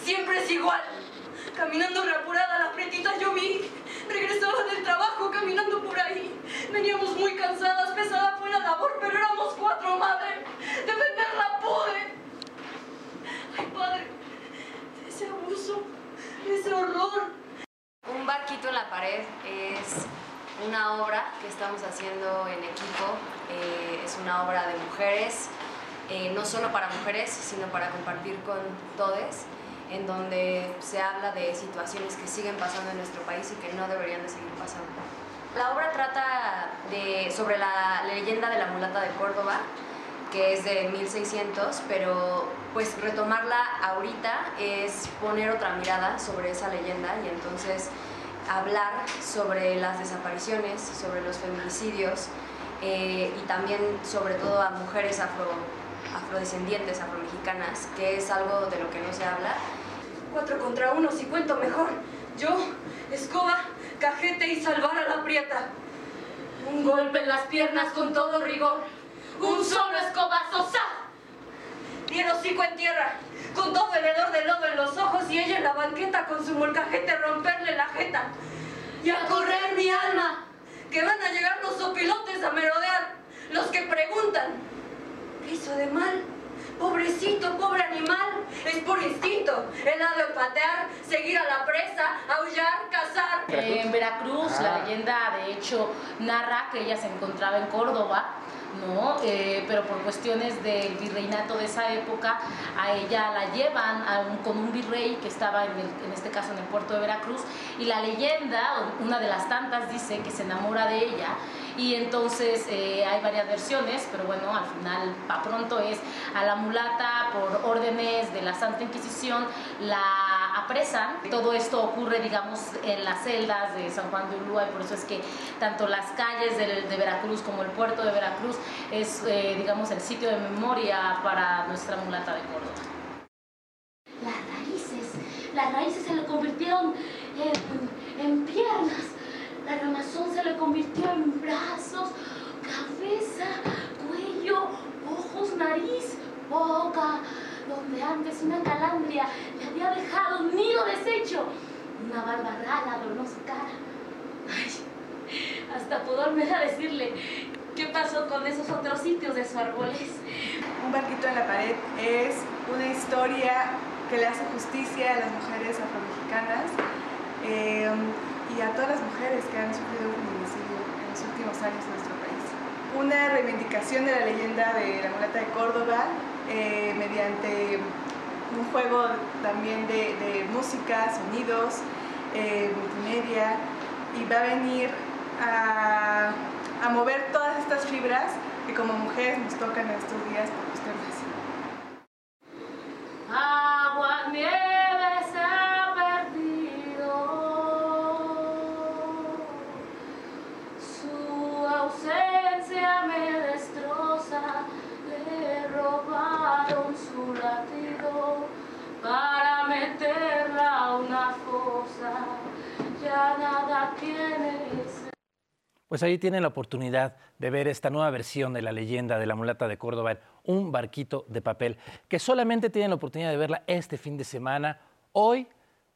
Siempre es igual. Caminando reapurada las pretitas yo vi. Regresaba del trabajo caminando por ahí. Veníamos muy cansadas, pesada fue la labor, pero éramos cuatro, madre. Ay, padre, ese abuso, ese horror. Un barquito en la pared es una obra que estamos haciendo en equipo. Eh, es una obra de mujeres, eh, no solo para mujeres, sino para compartir con todos, en donde se habla de situaciones que siguen pasando en nuestro país y que no deberían de seguir pasando. La obra trata de, sobre la leyenda de la mulata de Córdoba que es de 1600, pero pues retomarla ahorita es poner otra mirada sobre esa leyenda y entonces hablar sobre las desapariciones, sobre los feminicidios eh, y también sobre todo a mujeres afro, afrodescendientes, afromexicanas, que es algo de lo que no se habla. Cuatro contra uno, si cuento mejor. Yo, escoba, cajete y salvar a la prieta. Un golpe en las piernas con todo rigor. Un solo escobazo, ¡sa! Y el hocico en tierra, con todo el hedor de lodo en los ojos y ella en la banqueta con su molcajete romperle la jeta. Y a correr mi alma, que van a llegar los sopilotes a merodear, los que preguntan, ¿qué hizo de mal? Pobrecito, pobre animal, es por instinto. Él ha de patear, seguir a la presa, aullar, cazar. Eh, en Veracruz, la Ah. leyenda de hecho narra que ella se encontraba en Córdoba, ¿no? Eh, pero por cuestiones del virreinato de esa época, a ella la llevan a un- con un virrey que estaba en, el- en este caso en el puerto de Veracruz, y la leyenda, una de las tantas, dice que se enamora de ella. Y entonces eh, hay varias versiones, pero bueno, al final, pa' pronto es a la mulata por órdenes de la Santa Inquisición, la apresan. Todo esto ocurre, digamos, en las celdas de San Juan de Ulúa y por eso es que tanto las calles de, Veracruz como el puerto de Veracruz es, eh, digamos, el sitio de memoria para nuestra mulata de Córdoba. Las raíces, las raíces se le convirtieron en, en piernas, la ramazón se le convirtió en brazos, cabeza, cuello, ojos, nariz, boca, donde antes una calandria le había dejado un nido deshecho, una barba rala adornó su cara. Ay, hasta pudor me da decirle qué pasó con esos otros sitios de su árboles. Un barquito en la pared es una historia que le hace justicia a las mujeres afromexicanas eh, y a todas las mujeres que han sufrido un feminicidio en los últimos años en nuestro país. Una reivindicación de la leyenda de la mulata de Córdoba eh, mediante un juego también de, música, sonidos, eh, multimedia y va a venir a, a mover todas estas fibras que como mujeres nos tocan en estos días por los temas. Agua, tiene Pues ahí tienen la oportunidad de ver esta nueva versión de la leyenda de la mulata de Córdoba, un barquito de papel, que solamente tienen la oportunidad de verla este fin de semana, hoy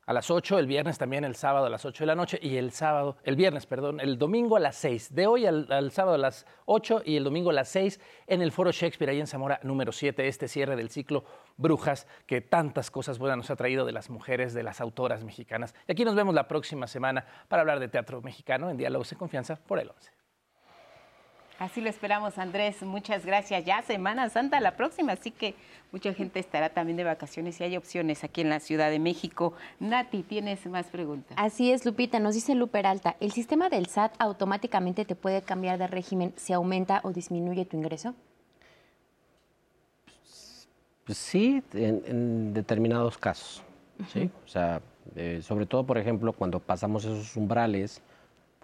a las 8, el viernes también, el sábado a las 8 de la noche y el sábado, el viernes, perdón, el domingo a las 6, de hoy al, sábado a las 8 y el domingo a las 6 en el Foro Shakespeare, ahí en Zamora número 7, este cierre del ciclo Brujas, que tantas cosas buenas nos ha traído de las mujeres, de las autoras mexicanas. Y aquí nos vemos la próxima semana para hablar de teatro mexicano en Diálogos de Confianza por el 11. Así lo esperamos, Andrés. Muchas gracias. Ya Semana Santa la próxima, así que mucha gente estará también de vacaciones y hay opciones aquí en la Ciudad de México. Nati, ¿tienes más preguntas? Así es, Lupita, nos dice Luper Alta, ¿el sistema del SAT automáticamente te puede cambiar de régimen si aumenta o disminuye tu ingreso? Pues sí, en, en determinados casos. ¿sí? O sea, eh, sobre todo, por ejemplo, cuando pasamos esos umbrales,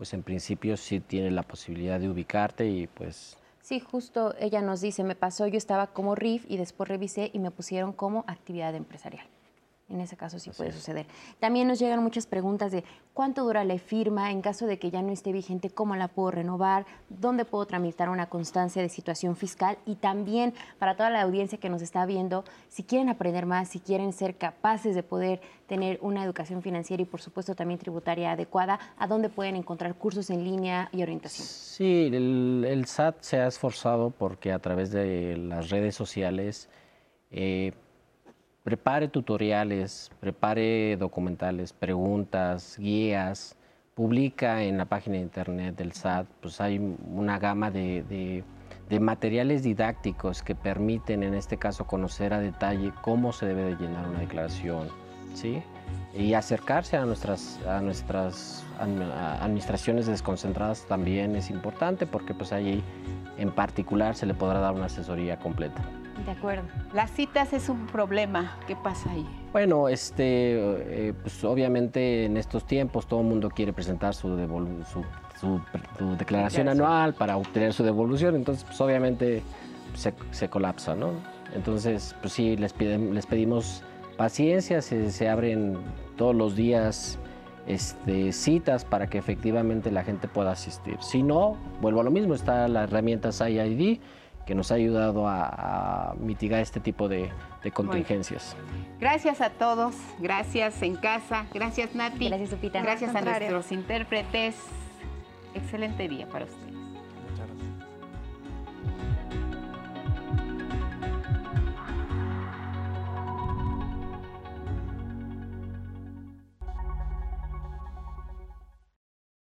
pues en principio sí tiene la posibilidad de ubicarte y pues Sí, justo ella nos dice, me pasó, yo estaba como RIF y después revisé y me pusieron como actividad empresarial. En ese caso sí puede suceder. También nos llegan muchas preguntas de cuánto dura la firma, en caso de que ya no esté vigente, cómo la puedo renovar, dónde puedo tramitar una constancia de situación fiscal y también para toda la audiencia que nos está viendo, si quieren aprender más, si quieren ser capaces de poder tener una educación financiera y por supuesto también tributaria adecuada, ¿a dónde pueden encontrar cursos en línea y orientación? Sí, el, el SAT se ha esforzado porque a través de las redes sociales eh, prepare tutoriales, prepare documentales, preguntas, guías, publica en la página de internet del SAT, pues hay una gama de, de- materiales didácticos que permiten en este caso conocer a detalle cómo se debe de llenar una declaración, ¿sí? Y acercarse a nuestras, a nuestras administraciones desconcentradas también es importante porque pues allí en particular se le podrá dar una asesoría completa. De acuerdo. Las citas es un problema. ¿Qué pasa ahí? Bueno, este, eh, pues obviamente en estos tiempos todo el mundo quiere presentar su, su, declaración anual para obtener su devolución, entonces pues obviamente se, colapsa, ¿no? Entonces, pues sí, les, les pedimos paciencia, se, abren todos los días este, citas para que efectivamente la gente pueda asistir. Si no, vuelvo a lo mismo, está la herramienta SIID que nos ha ayudado a, mitigar este tipo de, contingencias. Gracias a todos, gracias en casa, gracias Nati. Gracias. Gracias a nuestros intérpretes. Excelente día para ustedes.